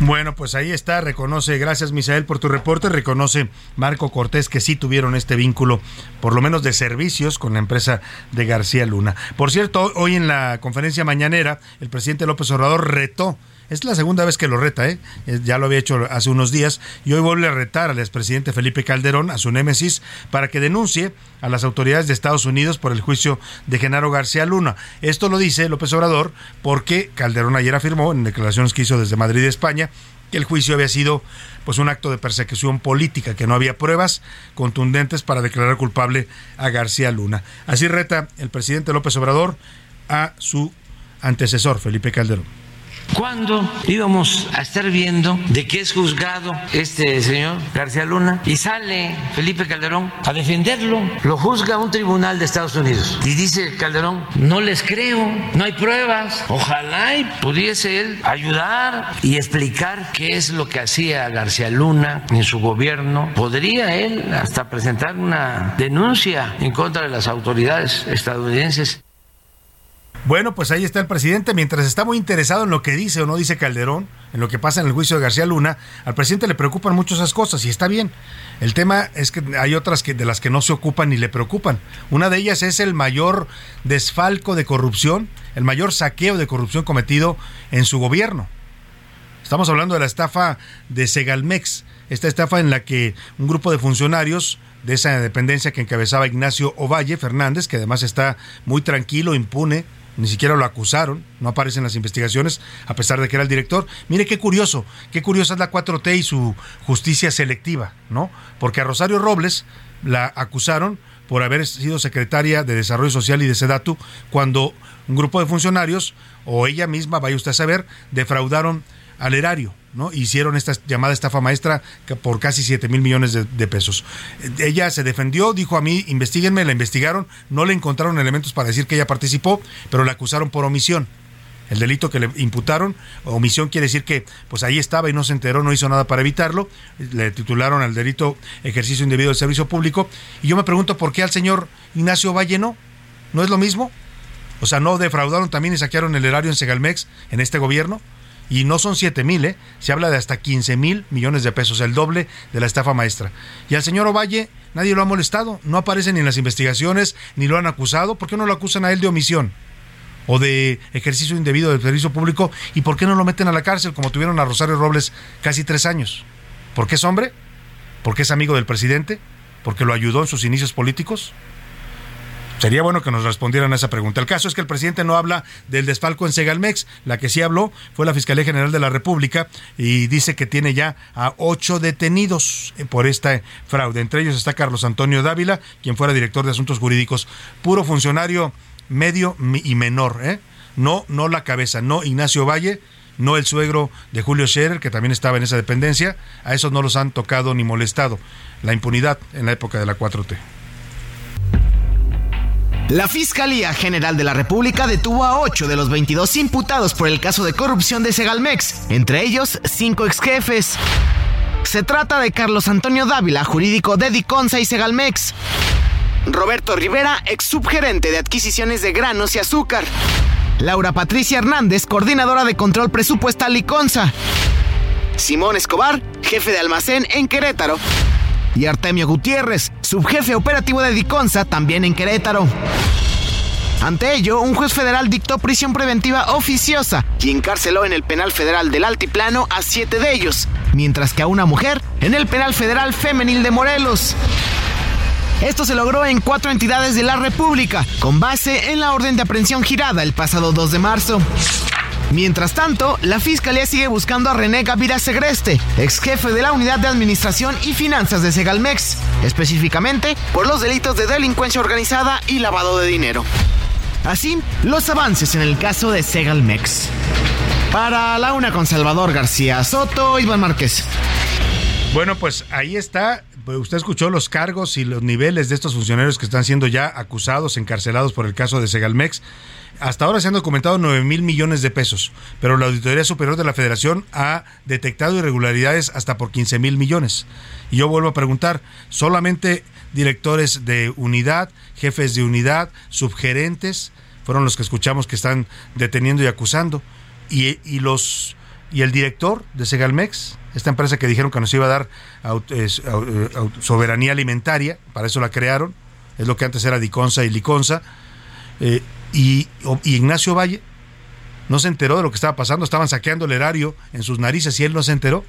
Bueno, pues ahí está, reconoce, gracias Misael por tu reporte, reconoce Marco Cortés que sí tuvieron este vínculo, por lo menos de servicios, con la empresa de García Luna. Por cierto, hoy en la conferencia mañanera, el presidente López Obrador retó es la segunda vez que lo reta, ¿eh? Ya lo había hecho hace unos días y hoy vuelve a retar al expresidente Felipe Calderón, a su némesis, para que denuncie a las autoridades de Estados Unidos por el juicio de Genaro García Luna. Esto lo dice López Obrador porque Calderón ayer afirmó en declaraciones que hizo desde Madrid, España, que el juicio había sido pues un acto de persecución política, que no había pruebas contundentes para declarar culpable a García Luna. Así reta el presidente López Obrador a su antecesor, Felipe Calderón. ¿Cuándo íbamos a estar viendo de qué es juzgado este señor García Luna? Y sale Felipe Calderón a defenderlo. Lo juzga un tribunal de Estados Unidos. Y dice Calderón, no les creo, no hay pruebas. Ojalá y pudiese él ayudar y explicar qué es lo que hacía García Luna en su gobierno. Podría él hasta presentar una denuncia en contra de las autoridades estadounidenses. Bueno, pues ahí está el presidente. Mientras está muy interesado en lo que dice o no dice Calderón, en lo que pasa en el juicio de García Luna, al presidente le preocupan mucho esas cosas y está bien. El tema es que hay otras que, de las que no se ocupan ni le preocupan. Una de ellas es el mayor desfalco de corrupción, el mayor saqueo de corrupción cometido en su gobierno. Estamos hablando de la estafa de Segalmex, esta estafa en la que un grupo de funcionarios de esa dependencia que encabezaba Ignacio Ovalle Fernández, que además está muy tranquilo, impune, ni siquiera lo acusaron, no aparece en las investigaciones, a pesar de que era el director. Mire qué curioso, qué curiosa es la 4T y su justicia selectiva, ¿no? Porque a Rosario Robles la acusaron por haber sido secretaria de Desarrollo Social y de Sedatu cuando un grupo de funcionarios, o ella misma, vaya usted a saber, defraudaron al erario. ¿no? Hicieron esta llamada estafa maestra por casi 7 mil millones de, pesos. Ella se defendió, dijo a mí, investiguenme, la investigaron, no le encontraron elementos para decir que ella participó, pero la acusaron por omisión. el delito que le imputaron. Omisión quiere decir que pues ahí estaba y no se enteró, no hizo nada para evitarlo. Le titularon al delito ejercicio indebido del servicio público. Y yo me pregunto por qué al señor Ignacio Valle no. ¿No es lo mismo? O sea, no defraudaron también y saquearon el erario en Segalmex en este gobierno. Y no son 7 mil, ¿eh? se habla de hasta 15 mil millones de pesos, el doble de la estafa maestra. Y al señor Ovalle nadie lo ha molestado, no aparece ni en las investigaciones, ni lo han acusado. ¿Por qué no lo acusan a él de omisión? o de ejercicio indebido del servicio público y por qué no lo meten a la cárcel como tuvieron a Rosario Robles casi tres años. ¿Por qué es hombre? ¿Por qué es amigo del presidente? ¿Porque lo ayudó en sus inicios políticos? Sería bueno que nos respondieran a esa pregunta. El caso es que el presidente no habla del desfalco en Segalmex. La que sí habló fue la Fiscalía General de la República y dice que tiene ya a ocho detenidos por esta fraude. Entre ellos está Carlos Antonio Dávila, quien fuera director de Asuntos Jurídicos, puro funcionario medio y menor. ¿eh? No, no la cabeza, no Ignacio Valle, no el suegro de Julio Scherer, que también estaba en esa dependencia. A esos no los han tocado ni molestado. La impunidad en la época de la 4T. La Fiscalía General de la República detuvo a 8 de los 22 imputados por el caso de corrupción de Segalmex, entre ellos 5 exjefes. Se trata de Carlos Antonio Dávila, jurídico de Diconsa y Segalmex. Roberto Rivera, ex subgerente de adquisiciones de granos y azúcar. Laura Patricia Hernández, coordinadora de control presupuestal Liconza. Simón Escobar, jefe de almacén en Querétaro y Artemio Gutiérrez, subjefe operativo de Diconsa, también en Querétaro. Ante ello, un juez federal dictó prisión preventiva oficiosa y encarceló en el penal federal del Altiplano a siete de ellos, mientras que a una mujer en el penal federal femenil de Morelos. Esto se logró en cuatro entidades de la República, con base en la orden de aprehensión girada el pasado 2 de marzo. Mientras tanto, la fiscalía sigue buscando a René Gavira Segreste, ex jefe de la Unidad de Administración y Finanzas de Segalmex, específicamente por los delitos de delincuencia organizada y lavado de dinero. Así, los avances en el caso de Segalmex. Para la una con Salvador García Soto, Iván Márquez. Bueno, pues ahí está. Pues usted escuchó los cargos y los niveles de estos funcionarios que están siendo ya acusados, encarcelados por el caso de Segalmex. Hasta ahora se han documentado 9 mil millones de pesos, pero la Auditoría Superior de la Federación ha detectado irregularidades hasta por 15 mil millones. Y yo vuelvo a preguntar, ¿solamente directores de unidad, jefes de unidad, subgerentes, fueron los que escuchamos que están deteniendo y acusando? ¿Y, y los y el director de Segalmex? esta empresa que dijeron que nos iba a dar eh, soberanía alimentaria, para eso la crearon, es lo que antes era Diconsa y Liconsa, eh, y, Ignacio Valle no se enteró de lo que estaba pasando, estaban saqueando el erario en sus narices y él no se enteró.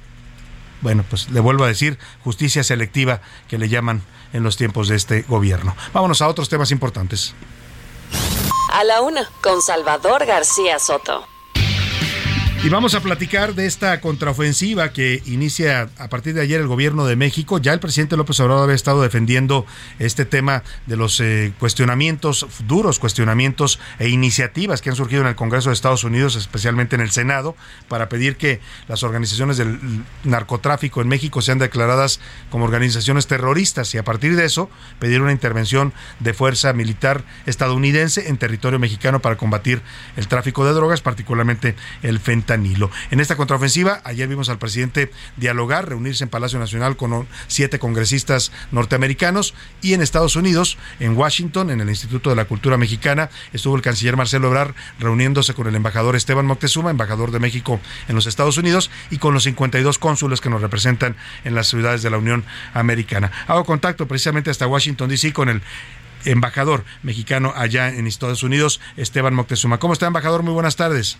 Bueno, pues le vuelvo a decir, justicia selectiva que le llaman en los tiempos de este gobierno. Vámonos a otros temas importantes. A la una, con Salvador García Soto. Y vamos a platicar de esta contraofensiva que inicia a partir de ayer el gobierno de México. Ya el presidente López Obrador ha estado defendiendo este tema de los eh, cuestionamientos, duros cuestionamientos e iniciativas que han surgido en el Congreso de Estados Unidos, especialmente en el Senado, para pedir que las organizaciones del narcotráfico en México sean declaradas como organizaciones terroristas y a partir de eso pedir una intervención de fuerza militar estadounidense en territorio mexicano para combatir el tráfico de drogas, particularmente el fentanilo en esta contraofensiva, ayer vimos al presidente dialogar, reunirse en Palacio Nacional con siete congresistas norteamericanos y en Estados Unidos, en Washington, en el Instituto de la Cultura Mexicana, estuvo el canciller Marcelo Ebrard reuniéndose con el embajador Esteban Moctezuma, embajador de México en los Estados Unidos, y con los 52 cónsules que nos representan en las ciudades de la Unión Americana. Hago contacto precisamente hasta Washington, D.C. con el embajador mexicano allá en Estados Unidos, Esteban Moctezuma. ¿Cómo está, embajador? Muy buenas tardes.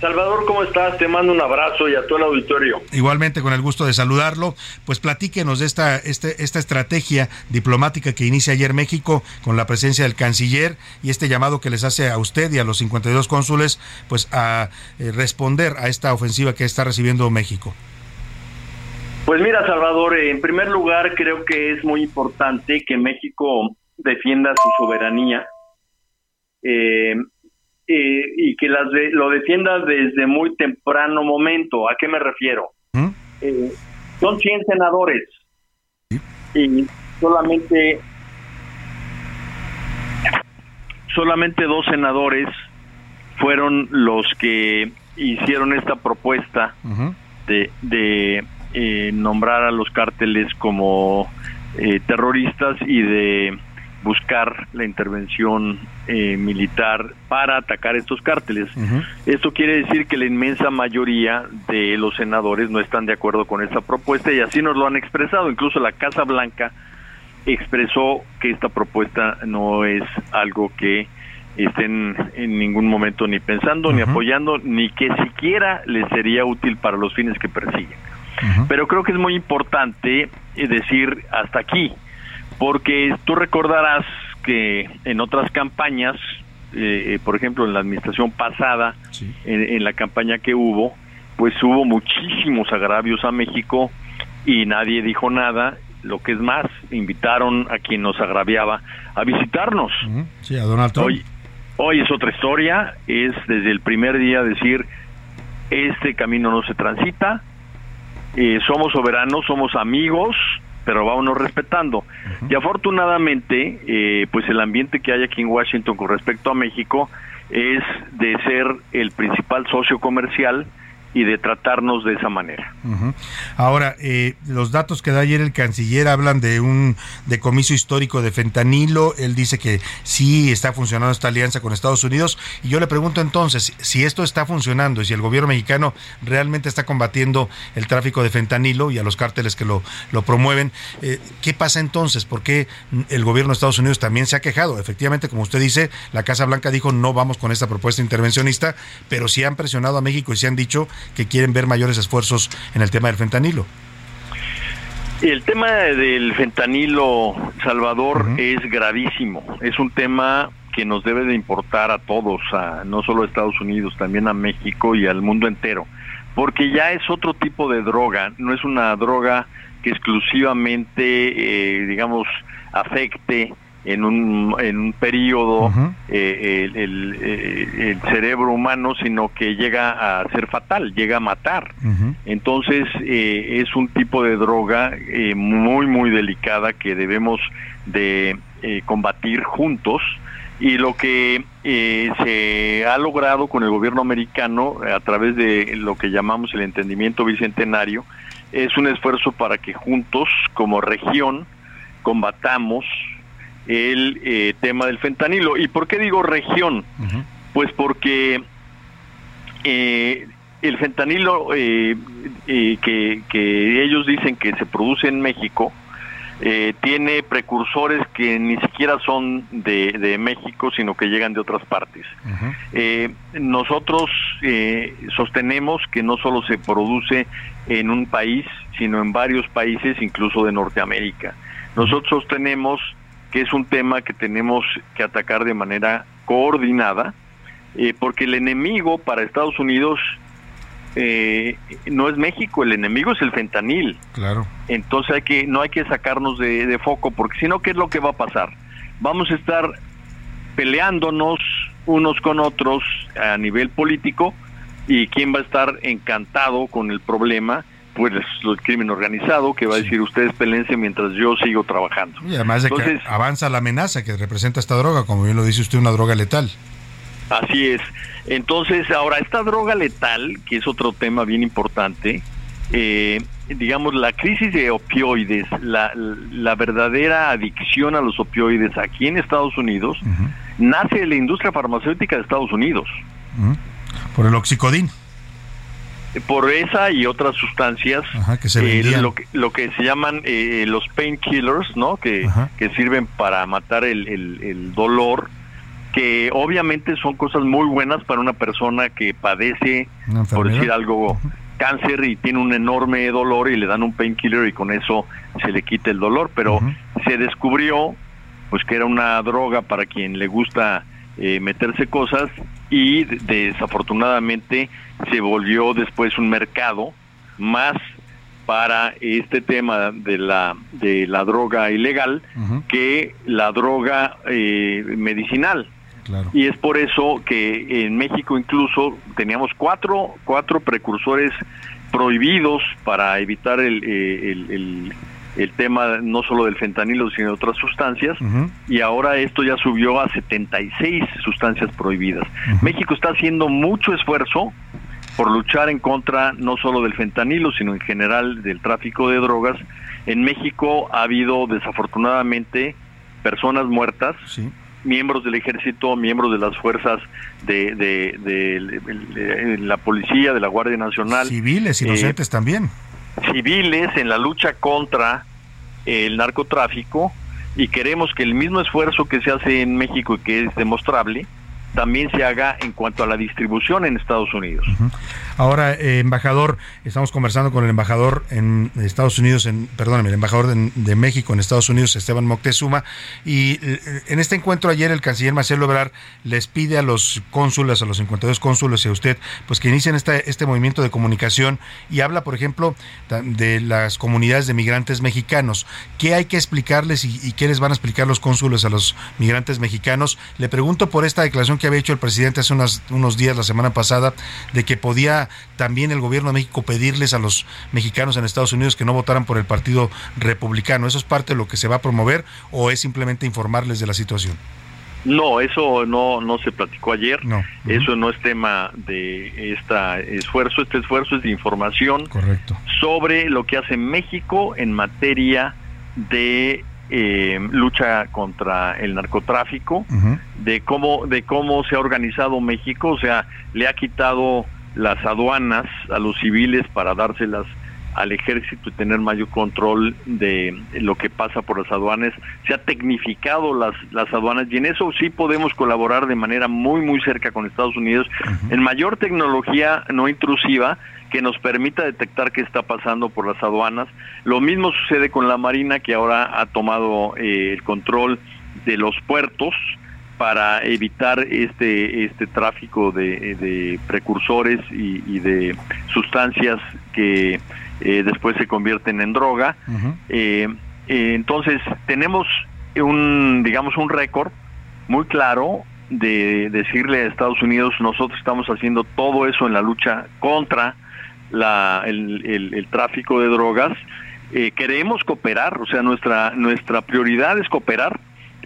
Salvador, ¿cómo estás? Te mando un abrazo y a todo el auditorio. Igualmente, con el gusto de saludarlo. Pues platíquenos de esta, este, esta estrategia diplomática que inicia ayer México con la presencia del canciller y este llamado que les hace a usted y a los 52 cónsules pues a eh, responder a esta ofensiva que está recibiendo México. Pues mira, Salvador, en primer lugar creo que es muy importante que México defienda su soberanía. Eh, eh, y que las lo defienda desde muy temprano momento. ¿A qué me refiero? ¿Mm? Eh, son 100 senadores y solamente solamente dos senadores fueron los que hicieron esta propuesta de, de eh, nombrar a los cárteles como eh, terroristas y de buscar la intervención eh, militar para atacar estos cárteles. Esto quiere decir que la inmensa mayoría de los senadores no están de acuerdo con esta propuesta y así nos lo han expresado. Incluso la Casa Blanca expresó que esta propuesta no es algo que estén en ningún momento ni pensando, ni apoyando, ni que siquiera les sería útil para los fines que persiguen. Pero creo que es muy importante eh, decir hasta aquí, porque tú recordarás que en otras campañas, eh, por ejemplo en la administración pasada, en, la campaña que hubo, pues hubo muchísimos agravios a México y nadie dijo nada. Lo que es más, invitaron a quien nos agraviaba a visitarnos. Sí, a Donald Trump. Hoy, hoy es otra historia, es desde el primer día decir, este camino no se transita, eh, somos soberanos, somos amigos, pero vámonos respetando. Y afortunadamente, eh, pues el ambiente que hay aquí en Washington con respecto a México es de ser el principal socio comercial y de tratarnos de esa manera. Ahora, eh, los datos que da ayer el canciller hablan de un decomiso histórico de fentanilo. Él dice que sí está funcionando esta alianza con Estados Unidos. Y yo le pregunto entonces, si esto está funcionando y si el gobierno mexicano realmente está combatiendo el tráfico de fentanilo y a los cárteles que lo, lo promueven, eh, ¿qué pasa entonces? ¿Por qué el gobierno de Estados Unidos también se ha quejado? Efectivamente, como usted dice, la Casa Blanca dijo no vamos con esta propuesta intervencionista, pero sí han presionado a México y se han dicho que quieren ver mayores esfuerzos en el tema del fentanilo. El tema del fentanilo, Salvador, es gravísimo. Es un tema que nos debe de importar a todos, a, no solo a Estados Unidos, también a México y al mundo entero, porque ya es otro tipo de droga, no es una droga que exclusivamente, eh, digamos, afecte en un, en un periodo eh, el, eh, el, cerebro humano, sino que llega a ser fatal, llega a matar. Entonces eh, es un tipo de droga muy, muy delicada que debemos de combatir juntos. Y lo que se ha logrado con el gobierno americano a través de lo que llamamos el entendimiento bicentenario es un esfuerzo para que juntos, como región, combatamos el eh, tema del fentanilo. ¿Y por qué digo región? Pues porque eh, el fentanilo eh, que, que, ellos dicen que se produce en México tiene precursores que ni siquiera son de, de, México, sino que llegan de otras partes. nosotros sostenemos que no solo se produce en un país, sino en varios países, incluso de Norteamérica. Nosotros sostenemos que es un tema que tenemos que atacar de manera coordinada, eh, porque el enemigo para Estados Unidos eh, no es México, el enemigo es el fentanil. Claro. Entonces hay que no hay que sacarnos de, foco, porque si no, ¿qué es lo que va a pasar? Vamos a estar peleándonos unos con otros a nivel político y quién va a estar encantado con el problema pues el crimen organizado que va a decir ustedes pelense mientras yo sigo trabajando. Y además de que avanza la amenaza que representa esta droga, como bien lo dice usted, una droga letal. Así es. Entonces, ahora, esta droga letal, que es otro tema bien importante, eh, digamos, la crisis de opioides, la, la, verdadera adicción a los opioides aquí en Estados Unidos, nace de la industria farmacéutica de Estados Unidos. Por el oxicodín por esa y otras sustancias que se eh, lo, que, lo que se llaman eh, los painkillers no que, que sirven para matar el, el, dolor que obviamente son cosas muy buenas para una persona que padece por decir algo cáncer y tiene un enorme dolor y le dan un painkiller y con eso se le quita el dolor pero se descubrió pues que era una droga para quien le gusta eh, meterse cosas y desafortunadamente se volvió después un mercado más para este tema de la de la droga ilegal que la droga eh, medicinal. Y es por eso que en México incluso teníamos cuatro cuatro precursores prohibidos para evitar el, eh, el tema no solo del fentanilo, sino de otras sustancias, y ahora esto ya subió a 76 sustancias prohibidas. México está haciendo mucho esfuerzo por luchar en contra no solo del fentanilo, sino en general del tráfico de drogas. En México ha habido desafortunadamente personas muertas, miembros del ejército, miembros de las fuerzas de, de, la policía, de la Guardia Nacional. Civiles, inocentes también. Civiles en la lucha contra el narcotráfico y queremos que el mismo esfuerzo que se hace en México y que es demostrable, también se haga en cuanto a la distribución en Estados Unidos. Ahora, eh, embajador, estamos conversando con el embajador en Estados Unidos, en, perdóname, el embajador de, México en Estados Unidos, Esteban Moctezuma, y eh, en este encuentro ayer el canciller Marcelo Ebrard les pide a los cónsules, a los 52 cónsules y a usted, pues que inicien este, este movimiento de comunicación y habla, por ejemplo, de las comunidades de migrantes mexicanos. ¿Qué hay que explicarles y, y qué les van a explicar los cónsules a los migrantes mexicanos? Le pregunto por esta declaración que había hecho el presidente hace unos días, la semana pasada, de que podía también el gobierno de México pedirles a los mexicanos en Estados Unidos que no votaran por el Partido Republicano. ¿Eso es parte de lo que se va a promover o es simplemente informarles de la situación? No, eso no, no se platicó ayer. No. Eso no es tema de este esfuerzo. Este esfuerzo es de información Correcto. sobre lo que hace México en materia de eh, lucha contra el narcotráfico, de cómo de cómo se ha organizado México. O sea, le ha quitado las aduanas a los civiles para dárselas al ejército y tener mayor control de lo que pasa por las aduanas. Se ha tecnificado las, las aduanas y en eso sí podemos colaborar de manera muy, muy cerca con Estados Unidos en mayor tecnología no intrusiva que nos permita detectar qué está pasando por las aduanas. Lo mismo sucede con la Marina que ahora ha tomado eh, el control de los puertos para evitar este este tráfico de, precursores y, de sustancias que eh, después se convierten en droga. Eh, eh, entonces tenemos un digamos un récord muy claro de decirle a Estados Unidos nosotros estamos haciendo todo eso en la lucha contra la, el, el tráfico de drogas. queremos cooperar, o sea nuestra nuestra prioridad es cooperar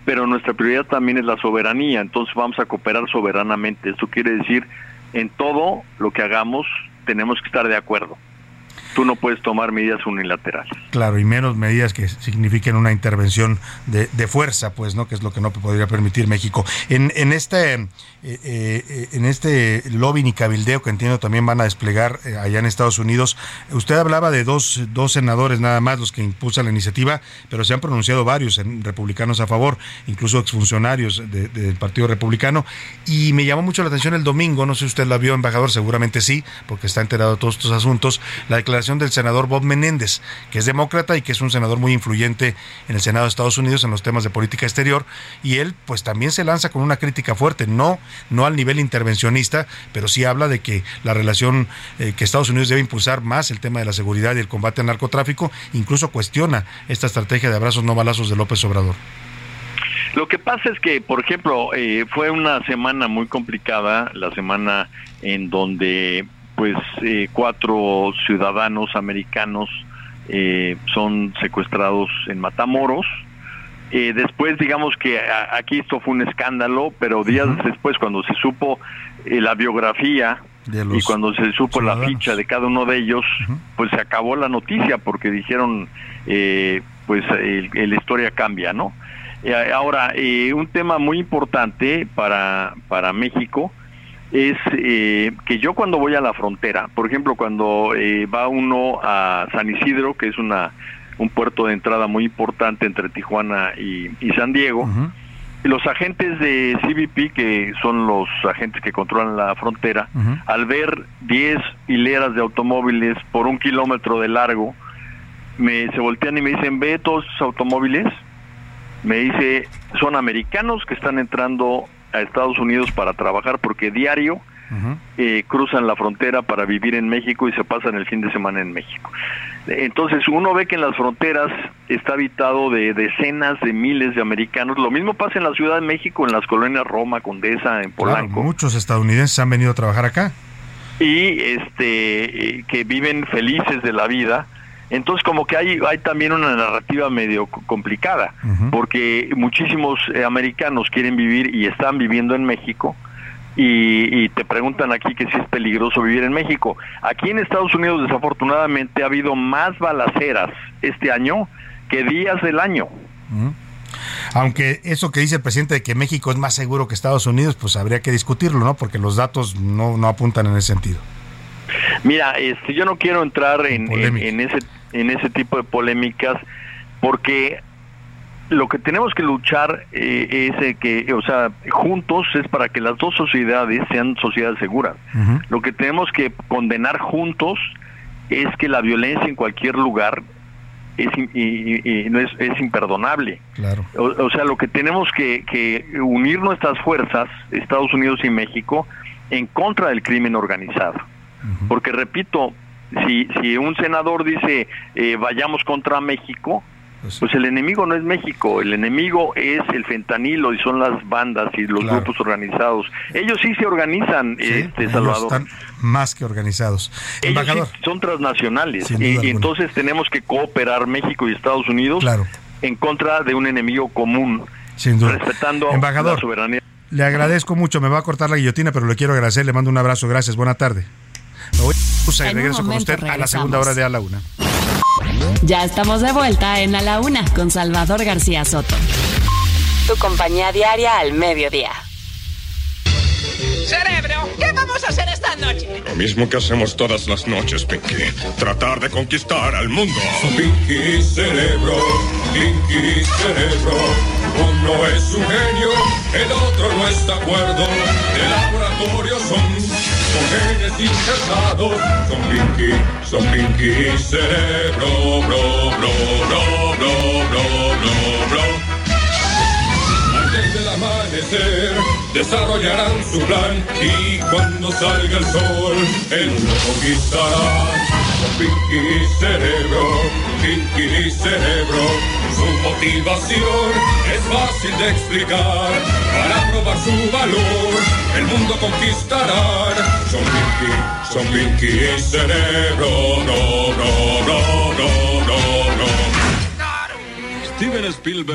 pero nuestra prioridad también es la soberanía, entonces vamos a cooperar soberanamente. Esto quiere decir, en todo lo que hagamos tenemos que estar de acuerdo tú no puedes tomar medidas unilaterales. Claro, y menos medidas que signifiquen una intervención de, fuerza, pues, ¿no? Que es lo que no podría permitir México. En, en este eh, eh, en este lobbying y cabildeo que entiendo también van a desplegar eh, allá en Estados Unidos, usted hablaba de dos, dos senadores nada más los que impulsan la iniciativa, pero se han pronunciado varios republicanos a favor, incluso exfuncionarios del Partido Republicano, y me llamó mucho la atención el domingo, no sé si usted la vio, embajador, seguramente sí, porque está enterado de todos estos asuntos, la declaración del senador Bob Menéndez, que es demócrata y que es un senador muy influyente en el Senado de Estados Unidos en los temas de política exterior, y él pues también se lanza con una crítica fuerte, no, no al nivel intervencionista, pero sí habla de que la relación eh, que Estados Unidos debe impulsar más el tema de la seguridad y el combate al narcotráfico, incluso cuestiona esta estrategia de abrazos no balazos de López Obrador. Lo que pasa es que, por ejemplo, eh, fue una semana muy complicada, la semana en donde pues eh, cuatro ciudadanos americanos eh, son secuestrados en Matamoros. Eh, después, digamos que aquí esto fue un escándalo, pero días después, cuando se supo la biografía y cuando se supo la ficha de cada uno de ellos, pues se acabó la noticia porque dijeron, pues la historia cambia, ¿no? ahora, un tema muy importante para, para México es eh, que yo cuando voy a la frontera, por ejemplo, cuando eh, va uno a San Isidro, que es una un puerto de entrada muy importante entre Tijuana y, San Diego, los agentes de CBP, que son los agentes que controlan la frontera, al ver 10 hileras de automóviles por un kilómetro de largo, me se voltean y me dicen, ve todos esos automóviles, me dice, son americanos que están entrando a Estados Unidos para trabajar porque diario eh, cruzan la frontera para vivir en México y se pasan el fin de semana en México. Entonces uno ve que en las fronteras está habitado de decenas de miles de americanos. Lo mismo pasa en la Ciudad de México, en las colonias Roma, Condesa, en Polanco. muchos estadounidenses han venido a trabajar acá. Y este eh, que viven felices de la vida Entonces como que hay, hay también una narrativa medio complicada, porque muchísimos eh, americanos quieren vivir y están viviendo en México, y, te preguntan aquí que si es peligroso vivir en México. Aquí en Estados Unidos desafortunadamente ha habido más balaceras este año que días del año. Aunque eso que dice el presidente de que México es más seguro que Estados Unidos, pues habría que discutirlo, ¿no? Porque los datos no, no apuntan en ese sentido. Mira, este, yo no quiero entrar en, en, ese, en ese tipo de polémicas porque lo que tenemos que luchar eh, es que, o sea, juntos es para que las dos sociedades sean sociedades seguras. Lo que tenemos que condenar juntos es que la violencia en cualquier lugar es, y, no es, es, imperdonable. Claro. O, sea, lo que tenemos que, que, unir nuestras fuerzas, Estados Unidos y México, en contra del crimen organizado. Porque, repito, si, si un senador dice eh, vayamos contra México, pues, pues, el enemigo no es México, el enemigo es el fentanilo y son las bandas y los grupos organizados. Ellos sí se organizan, este Salvador. Están más que organizados. Ellos son transnacionales y, entonces tenemos que cooperar México y Estados Unidos en contra de un enemigo común, respetando Embajador, la soberanía. Le agradezco mucho, me va a cortar la guillotina, pero le quiero agradecer, le mando un abrazo, gracias, buena tarde. Y regreso con usted a la segunda hora de A la Una. Ya estamos de vuelta en A la Una con Salvador García Soto. Tu compañía diaria al mediodía. Cerebro, ¿qué vamos a hacer esta noche? Lo mismo que hacemos todas las noches, Pinky. Tratar de conquistar al mundo. Pinky Cerebro, Pinky Cerebro. Uno es un genio, el otro no está de acuerdo. De laboratorio son con genes injertados, son Pinky, son Pinky cerebro, bro, bro, bro, bro, bro, bro, bro. Antes del amanecer desarrollarán su plan y cuando salga el sol, el mundo conquistará. Pinky Cerebro, Pinky Cerebro, su motivación es fácil de explicar. Para probar su valor, el mundo conquistarán. Son Pinky, son Pinky Cerebro, no, no, no, no, no, no.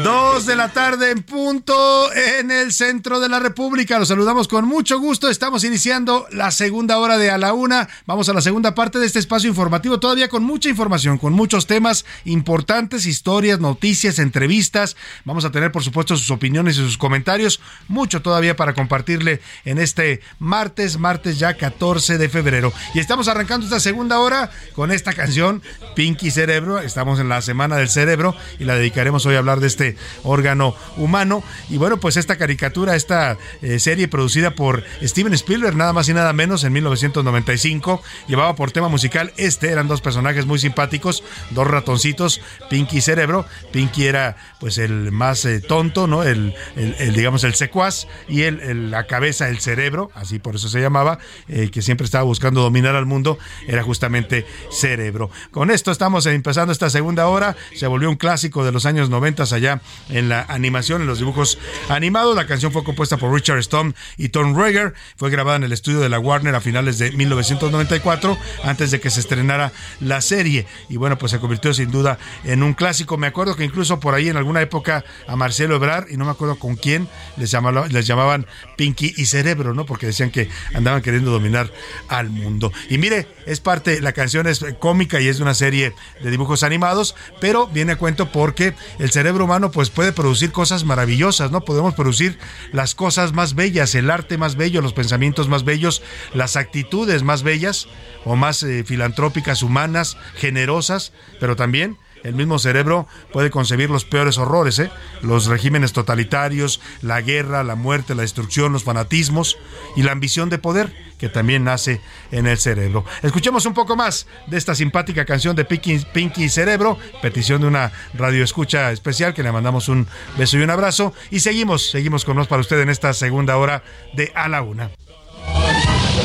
Dos de la tarde en punto en el centro de la República. Los saludamos con mucho gusto. Estamos iniciando la segunda hora de a la una. Vamos a la segunda parte de este espacio informativo, todavía con mucha información, con muchos temas importantes, historias, noticias, entrevistas. Vamos a tener, por supuesto, sus opiniones y sus comentarios. Mucho todavía para compartirle en este martes, martes ya 14 de febrero. Y estamos arrancando esta segunda hora con esta canción, Pinky Cerebro. Estamos en la Semana del Cerebro y la dedicaremos hoy a hablar de este órgano humano. Y bueno, pues esta caricatura, esta eh, serie producida por Steven Spielberg, nada más y nada menos, en 1995, llevaba por tema musical este, eran dos personajes muy simpáticos, dos ratoncitos, Pinky y Cerebro. Pinky era pues el más eh, tonto, ¿no? El, el, digamos, el secuaz y el, la cabeza, el cerebro, así por eso se llamaba, eh, que siempre estaba buscando dominar al mundo, era justamente Cerebro. Con esto estamos empezando esta segunda hora, se volvió un clásico de los años 90 allá en la animación, en los dibujos animados. La canción fue compuesta por Richard Stone y Tom Rager. Fue grabada en el estudio de la Warner a finales de 1994, antes de que se estrenara la serie. Y bueno, pues se convirtió sin duda en un clásico. Me acuerdo que incluso por ahí en alguna época a Marcelo Ebrard, y no me acuerdo con quién, les, les llamaban Pinky y Cerebro, ¿no? Porque decían que andaban queriendo dominar al mundo. Y mire, es parte, la canción es cómica y es de una serie de dibujos animados, pero viene a cuento porque el cerebro humano pues puede producir cosas maravillosas, ¿no? Podemos producir las cosas más bellas, el arte más bello, los pensamientos más bellos, las actitudes más bellas o más eh, filantrópicas, humanas, generosas, pero también el mismo cerebro puede concebir los peores horrores, ¿eh? los regímenes totalitarios, la guerra, la muerte, la destrucción, los fanatismos y la ambición de poder que también nace en el cerebro. Escuchemos un poco más de esta simpática canción de Pinky, Pinky Cerebro, petición de una radioescucha especial que le mandamos un beso y un abrazo y seguimos, seguimos con nos para usted en esta segunda hora de A la Una.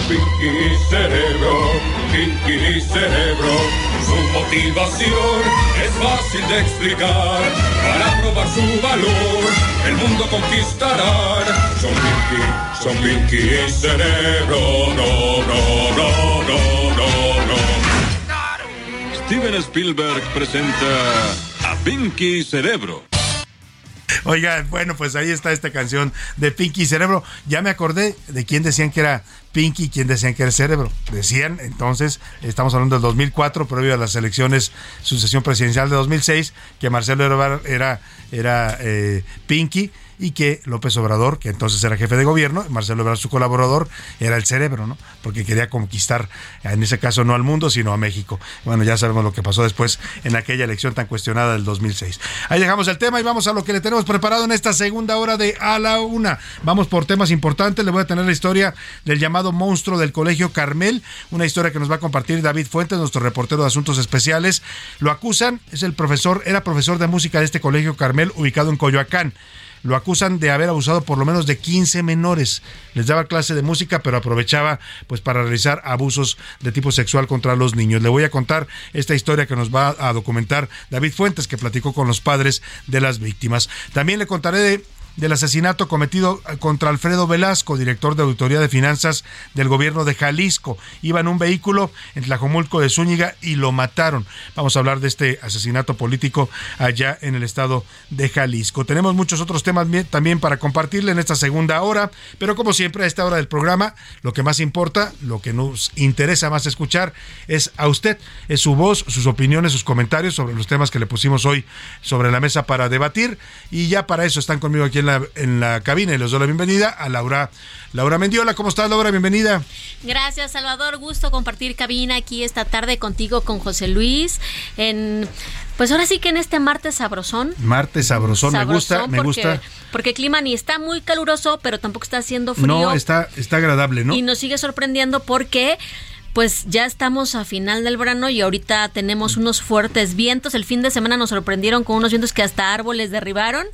Pinky Cerebro, Pinky Cerebro, su motivación es fácil de explicar. Para probar su valor, el mundo conquistarán. Son Pinky, son Pinky Cerebro, no, no, no, no, no, no. Steven Spielberg presenta a Pinky Cerebro. Oiga, bueno, pues ahí está esta canción de Pinky Cerebro. Ya me acordé de quién decían que era Pinky y quién decían que era Cerebro. Decían entonces, estamos hablando del 2004, previo a las elecciones, sucesión presidencial de 2006, que Marcelo Ebrard era, era eh, Pinky y que López Obrador, que entonces era jefe de gobierno, Marcelo Ebrard su colaborador, era el cerebro, ¿no? Porque quería conquistar, en ese caso no al mundo, sino a México. Bueno, ya sabemos lo que pasó después en aquella elección tan cuestionada del 2006. Ahí dejamos el tema y vamos a lo que le tenemos preparado en esta segunda hora de A la Una. Vamos por temas importantes, le voy a tener la historia del llamado monstruo del Colegio Carmel, una historia que nos va a compartir David Fuentes, nuestro reportero de asuntos especiales. Lo acusan, es el profesor, era profesor de música de este Colegio Carmel ubicado en Coyoacán lo acusan de haber abusado por lo menos de 15 menores. Les daba clase de música, pero aprovechaba pues para realizar abusos de tipo sexual contra los niños. Le voy a contar esta historia que nos va a documentar David Fuentes, que platicó con los padres de las víctimas. También le contaré de del asesinato cometido contra Alfredo Velasco, director de Auditoría de Finanzas del gobierno de Jalisco. Iba en un vehículo en Tlajomulco de Zúñiga y lo mataron. Vamos a hablar de este asesinato político allá en el estado de Jalisco. Tenemos muchos otros temas también para compartirle en esta segunda hora, pero como siempre a esta hora del programa, lo que más importa, lo que nos interesa más escuchar es a usted, es su voz, sus opiniones, sus comentarios sobre los temas que le pusimos hoy sobre la mesa para debatir y ya para eso están conmigo aquí en la, en la cabina y les doy la bienvenida a Laura, Laura Mendiola. ¿Cómo estás, Laura? Bienvenida. Gracias, Salvador. Gusto compartir cabina aquí esta tarde contigo, con José Luis. En, pues ahora sí que en este martes sabrosón. Martes sabrosón, me gusta, me porque, gusta. Porque el clima ni está muy caluroso, pero tampoco está haciendo frío. No, está, está agradable, ¿no? Y nos sigue sorprendiendo porque pues ya estamos a final del verano y ahorita tenemos unos fuertes vientos. El fin de semana nos sorprendieron con unos vientos que hasta árboles derribaron.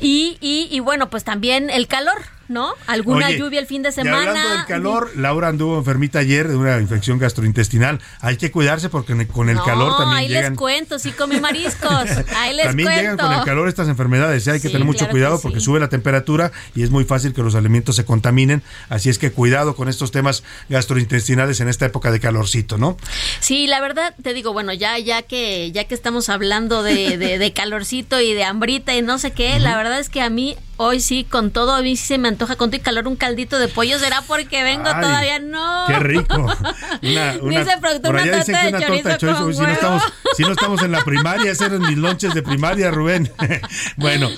Y, y, y bueno, pues también el calor, ¿no? Alguna Oye, lluvia el fin de Y semana. hablando del calor, Laura anduvo enfermita ayer de una infección gastrointestinal. Hay que cuidarse porque con el no, calor también ahí llegan. les cuento, sí comí mariscos. Ahí les También cuento. llegan con el calor estas enfermedades, ¿eh? hay que tener mucho claro cuidado sí. porque sube la temperatura y es muy fácil que los alimentos se contaminen, así es que cuidado con estos temas gastrointestinales en esta época de calorcito, ¿no? Sí, la verdad te digo, bueno, ya ya que ya que estamos hablando de, de, de calorcito y de hambrita y no sé qué, la verdad es que a mí hoy sí con todo a mí sí se me antoja con todo y calor un caldito de pollo, será porque vengo Ay, todavía no. Qué rico. Una, una- Dice productor, por una dicen que una torta de chorizo si no estamos, si no estamos en la primaria, esos eran mis lonches de primaria, Rubén. bueno,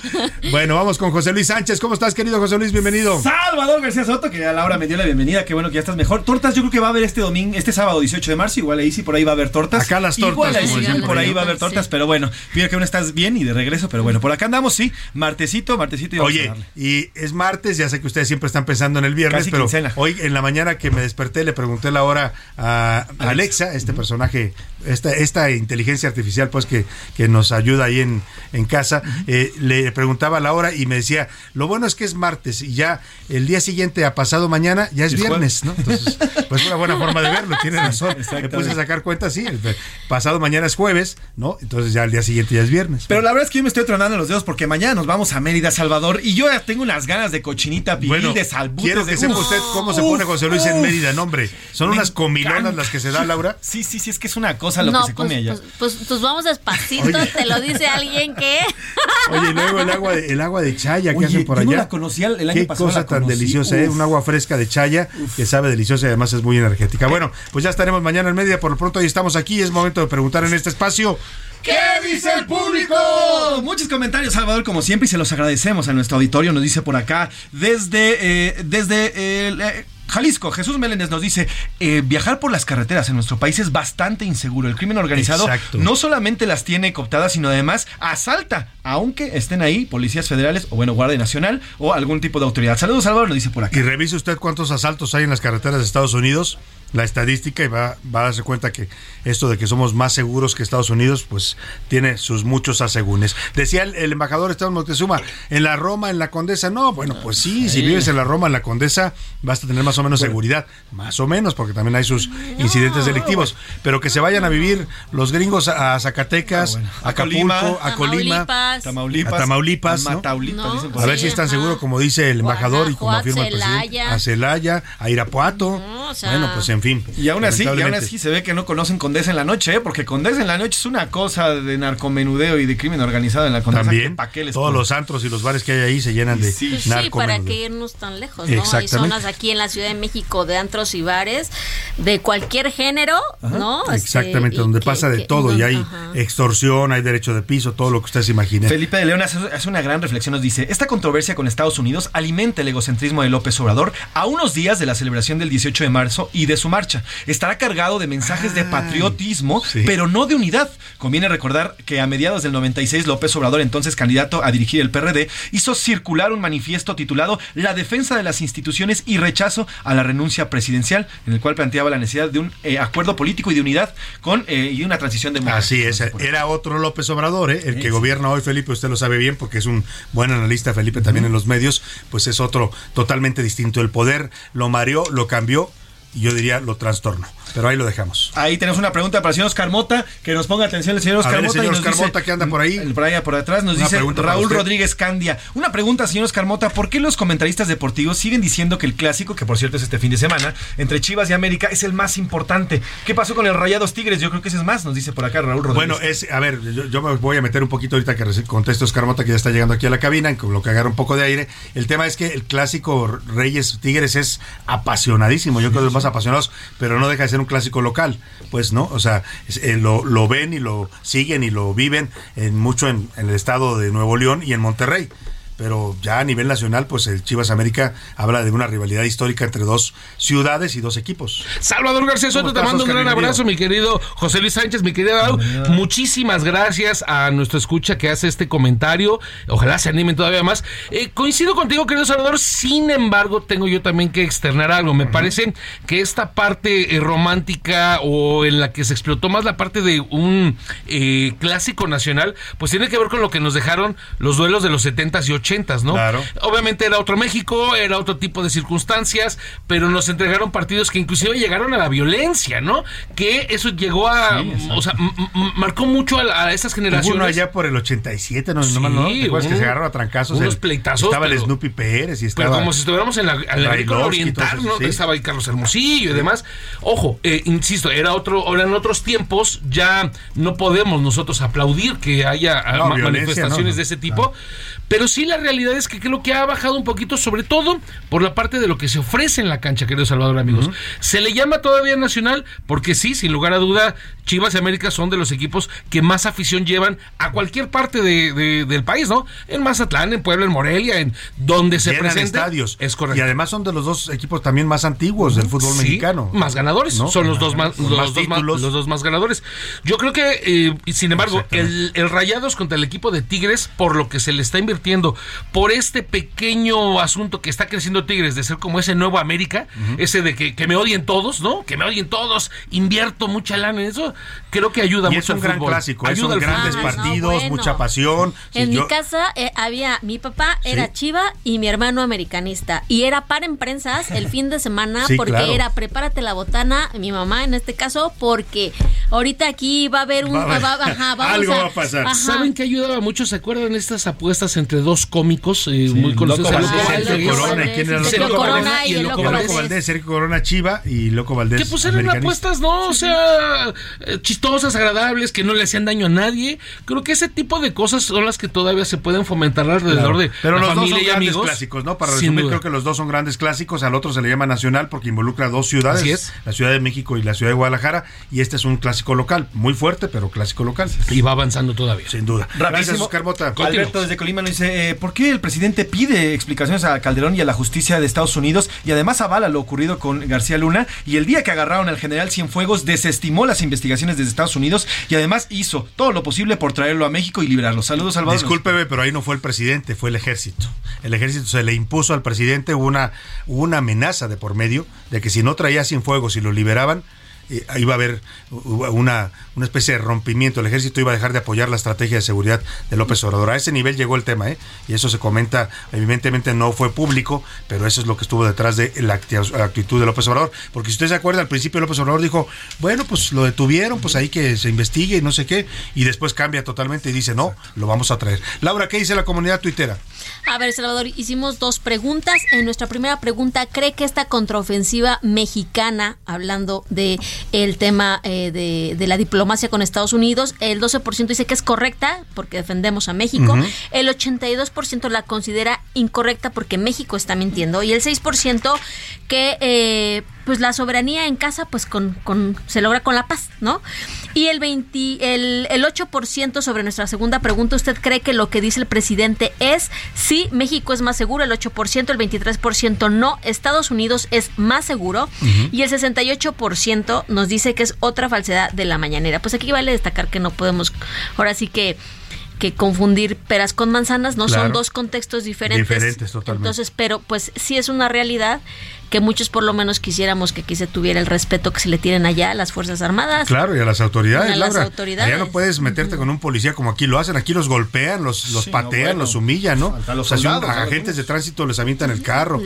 bueno, vamos con José Luis Sánchez. ¿Cómo estás, querido José Luis? Bienvenido. Salvador García Soto, que a Laura me dio la bienvenida, qué bueno que ya estás mejor. Tortas, yo creo que va a haber este domingo, este sábado 18 de marzo, igual ahí sí por ahí va a haber tortas. Acá las tortas, Igual ahí como sí, dicen por por ahí va a haber tortas, pero bueno, mira que aún estás bien y de regreso, pero bueno, por acá andamos, sí, martesito, martesito y Oye, y es martes, ya sé que ustedes siempre están pensando en el viernes, Casi pero quincena. hoy en la mañana que me desperté le pregunté la hora a Alexa, este personaje, esta, esta inteligencia artificial pues que, que nos ayuda ahí en, en casa, eh, le preguntaba la hora y me decía, lo bueno es que es martes y ya el día siguiente a pasado mañana ya es Es viernes, ¿no? Entonces, pues una buena forma de verlo, tiene razón. Me puse a sacar cuentas, sí, el pasado mañana es jueves, ¿no? Entonces ya el día siguiente ya es viernes. Pero la verdad es que yo me estoy tronando los dedos porque mañana nos vamos a Mérida, Salvador, y yo ya tengo unas ganas de cochinita pibil, Bueno, de salbutes, quiero de que sepa usted cómo se uf, pone José Luis en. Mérida, no, hombre. Son unas comilonas encanta. las que se da, Laura. Sí, sí, sí, es que es una cosa lo no, que se come pues, allá. pues, pues, pues vamos despacito, Oye. te lo dice alguien que Oye, y luego el agua de, el agua de chaya que hacen por yo no allá. la conocía el año Qué pasado, cosa la tan conocí. deliciosa, ¿eh? Un agua fresca de chaya que sabe deliciosa y además es muy energética. Bueno, pues ya estaremos mañana en media. Por lo pronto hoy estamos aquí. Es momento de preguntar en este espacio. ¿Qué dice el público? Muchos comentarios, Salvador, como siempre, y se los agradecemos a nuestro auditorio. Nos dice por acá, desde, eh, desde el, eh, Jalisco, Jesús Meléndez nos dice, eh, viajar por las carreteras en nuestro país es bastante inseguro. El crimen organizado Exacto. no solamente las tiene cooptadas, sino además asalta, aunque estén ahí policías federales o bueno, Guardia Nacional o algún tipo de autoridad. Saludos, Salvador, nos dice por acá. Y revise usted cuántos asaltos hay en las carreteras de Estados Unidos, la estadística, y va, va a darse cuenta que esto de que somos más seguros que Estados Unidos, pues tiene sus muchos asegúnes. Decía el, el embajador Esteban Moctezuma, en la Roma, en la Condesa, no, bueno, pues sí, si vives en la Roma, en la Condesa, vas a tener más o menos seguridad, más o menos, porque también hay sus incidentes delictivos, pero que se vayan a vivir los gringos a Zacatecas, a Acapulco, a Colima, Tamaulipas, a Tamaulipas, a ¿no? Mataulipas, dicen por a ahí. ver si están seguros, como dice el embajador y como afirma el presidente, a Celaya, a Irapuato. o sea- bueno, pues en fin. Y aún así, y aún así se ve que no conocen Condesa en la noche, ¿eh? porque Condesa en la noche es una cosa de narcomenudeo y de crimen organizado en la Condesa. También, que les todos los antros y los bares que hay ahí se llenan de sí, narco. para que irnos tan lejos, ¿no? Hay zonas aquí en la Ciudad de México de antros y bares de cualquier género, ¿no? Este, Exactamente, donde que- pasa de que- todo y hay ajá. extorsión, hay derecho de piso, todo lo que ustedes imaginen. Felipe de León hace, hace una gran reflexión, nos dice, esta controversia con Estados Unidos alimenta el egocentrismo de López Obrador a unos días de la celebración del 18 de marzo y de su marcha. Estará cargado de mensajes de patriotismo, pero no de unidad. Conviene recordar que a mediados del 96 López Obrador, entonces candidato a dirigir el PRD, hizo circular un manifiesto titulado La defensa de las instituciones y rechazo a la renuncia presidencial, en el cual planteaba la necesidad de un eh, acuerdo político y de unidad con eh, y una transición democrática. Así es, era otro López Obrador, ¿eh? el que gobierna hoy Felipe, usted lo sabe bien porque es un buen analista Felipe también en los medios, pues es otro totalmente distinto. El poder lo mareó, lo cambió yo diría lo trastornó. Pero ahí lo dejamos. Ahí tenemos una pregunta para el señor Oscar Mota, que nos ponga atención el señor A Oscar ver, el señor Oscar Mota que anda por ahí. Por allá por atrás nos Una dice Raúl. Rodríguez Candia. Una pregunta, señor Oscar Mota, ¿por qué los comentaristas deportivos siguen diciendo que el clásico, que por cierto es este fin de semana, entre Chivas y América, es el más importante? ¿Qué pasó con el Rayados Tigres? Yo creo que ese es más, nos dice por acá Raúl Rodríguez. Bueno, es, a ver, yo, yo me voy a meter un poquito ahorita que reci- conteste Oscar Mota, que ya está llegando aquí a la cabina, con lo que agarra un poco de aire. El tema es que el clásico Reyes Tigres es apasionadísimo, yo creo que es más apasionados, pero no deja de ser un clásico local, pues no, o sea, eh, lo, lo ven y lo siguen y lo viven en mucho en el estado de Nuevo León y en Monterrey. Pero ya a nivel nacional, pues el Chivas América habla de una rivalidad histórica entre dos ciudades y dos equipos. Salvador García Soto, ¿Cómo te mando un gran Bienvenido. abrazo, mi querido José Luis Sánchez, mi querido Lau. Muchísimas gracias a nuestro escucha que hace este comentario. Ojalá se animen todavía más. Eh, coincido contigo, querido Salvador. Sin embargo, tengo yo también que externar algo. Me parece que esta parte eh, romántica o en la que se explotó más la parte de un eh, clásico nacional, pues tiene que ver con lo que nos dejaron los duelos de los 70s y 80s, ¿no? Claro. Obviamente era otro México, era otro tipo de circunstancias, pero nos entregaron partidos que inclusive llegaron a la violencia, ¿no? Que eso llegó a, o sea, marcó mucho a, a esas Hubo generaciones. uno allá por el 87, no, no, no, ¿te acuerdas que se agarraron a trancazos? unos El- pleitazos, Estaba el pero- Snoopy Pérez y estaba... Pero como si estuviéramos en la, en la agrícola Brailovsky, oriental, ¿no? sí. Estaba ahí Carlos Hermosillo y demás. Ojo, eh, insisto, era otro, eran otros tiempos, ya no podemos nosotros aplaudir que haya ah, No, manifestaciones de ese tipo. Pero sí la realidad es que creo que ha bajado un poquito, sobre todo por la parte de lo que se ofrece en la cancha, querido Salvador, amigos. Se le llama todavía nacional porque sí, sin lugar a duda, Chivas y América son de los equipos que más afición llevan a cualquier parte de- de- del país, ¿no? En Mazatlán, en Puebla, en Morelia, en donde se Llenan presenten. estadios. Es correcto. Y además son de los dos equipos también más antiguos del fútbol Sí, mexicano. Más ganadores. ¿No? Son los dos más, los, más dos más, títulos. los dos más ganadores. Yo creo que, eh, sin embargo, el, el Rayados contra el equipo de Tigres, por lo que se le está invirtiendo, por este pequeño asunto que está creciendo Tigres, de ser como ese nuevo América, ese de que, que me odien todos, ¿no? Que me odien todos, invierto mucha lana en eso, creo que ayuda Y mucho es un al gran fútbol. clásico. Ayuda son grandes fútbol. partidos, bueno. mucha pasión. En Sí, mi yo- casa eh, había, mi papá era Sí. chiva y mi hermano americanista. Y era par en prensas el fin de semana Sí, porque claro. era prepárate la botana, mi mamá en este caso, porque ahorita aquí va a haber un... Va a haber- va- ajá, vamos Ajá. ¿Saben que ayudaba mucho? ¿Se acuerdan estas apuestas entre dos cómicos eh, muy conocidos? Loco Valdés, Sergio. Corona, ¿y quién era Sergio? Corona y el Loco Valdés. Valdés, Sergio Corona Chiva y Loco Valdés. Que pues eran apuestas, ¿no? O sea, eh, chistosas, agradables, que no le hacían daño a nadie. Creo que ese tipo de cosas son las que todavía se pueden fomentar alrededor Claro. de Pero la los dos son y grandes amigos. clásicos, ¿no? Para resumir, creo que los dos son grandes clásicos. Al otro se le llama nacional porque involucra dos ciudades: Así es. la Ciudad de México y la Ciudad de Guadalajara. Y este es un clásico local, muy fuerte, pero clásico local. Y va avanzando todavía. Sin duda. Gracias, Rapidísimo. Oscar Mota. Alberto desde Colima nos dice, eh, ¿por qué el presidente pide explicaciones a Calderón y a la justicia de Estados Unidos y además avala lo ocurrido con García Luna? Y el día que agarraron al general Cienfuegos desestimó las investigaciones desde Estados Unidos y además hizo todo lo posible por traerlo a México y liberarlo. Saludos, Salvador. Discúlpeme, pero ahí no fue el presidente, fue el ejército. El ejército se le impuso al presidente una, una amenaza de por medio de que si no traía sin fuego, si lo liberaban, eh, iba a haber una, una especie de rompimiento, el ejército iba a dejar de apoyar la estrategia de seguridad de López Obrador. A ese nivel llegó el tema, ¿eh? y eso se comenta, evidentemente no fue público, pero eso es lo que estuvo detrás de la actitud de López Obrador, porque si usted se acuerda, al principio López Obrador dijo, bueno, pues lo detuvieron, pues ahí que se investigue y no sé qué, y después cambia totalmente y dice, no, lo vamos a traer. Laura, ¿qué dice la comunidad tuitera? A ver, Salvador, hicimos dos preguntas. En nuestra primera pregunta, ¿cree que esta contraofensiva mexicana, hablando de el tema eh, de, de, la diplomacia con Estados Unidos, el 12% dice que es correcta porque defendemos a México, uh -huh. el 82% la considera incorrecta porque México está mintiendo y el 6% que eh, pues la soberanía en casa pues con, con, se logra con la paz, ¿no? Y el 20, el, el 8% sobre nuestra segunda pregunta, ¿usted cree que lo que dice el presidente es sí, México es más seguro, el 8%, el 23% no, Estados Unidos es más seguro uh -huh. y el 68% nos dice que es otra falsedad de la mañanera. Pues aquí vale destacar que no podemos, ahora sí que que confundir peras con manzanas, no claro. son dos contextos diferentes. Diferentes totalmente. Entonces, pero pues sí es una realidad que muchos por lo menos quisiéramos que aquí se tuviera el respeto que se le tienen allá a las Fuerzas Armadas. Claro, y a las autoridades, a las autoridades. Allá no puedes meterte uh -huh. con un policía como aquí lo hacen, aquí los golpean, los, los sí, patean, no, bueno. los humillan, ¿no? Los o sea, soldados, a agentes de tránsito les avientan el carro.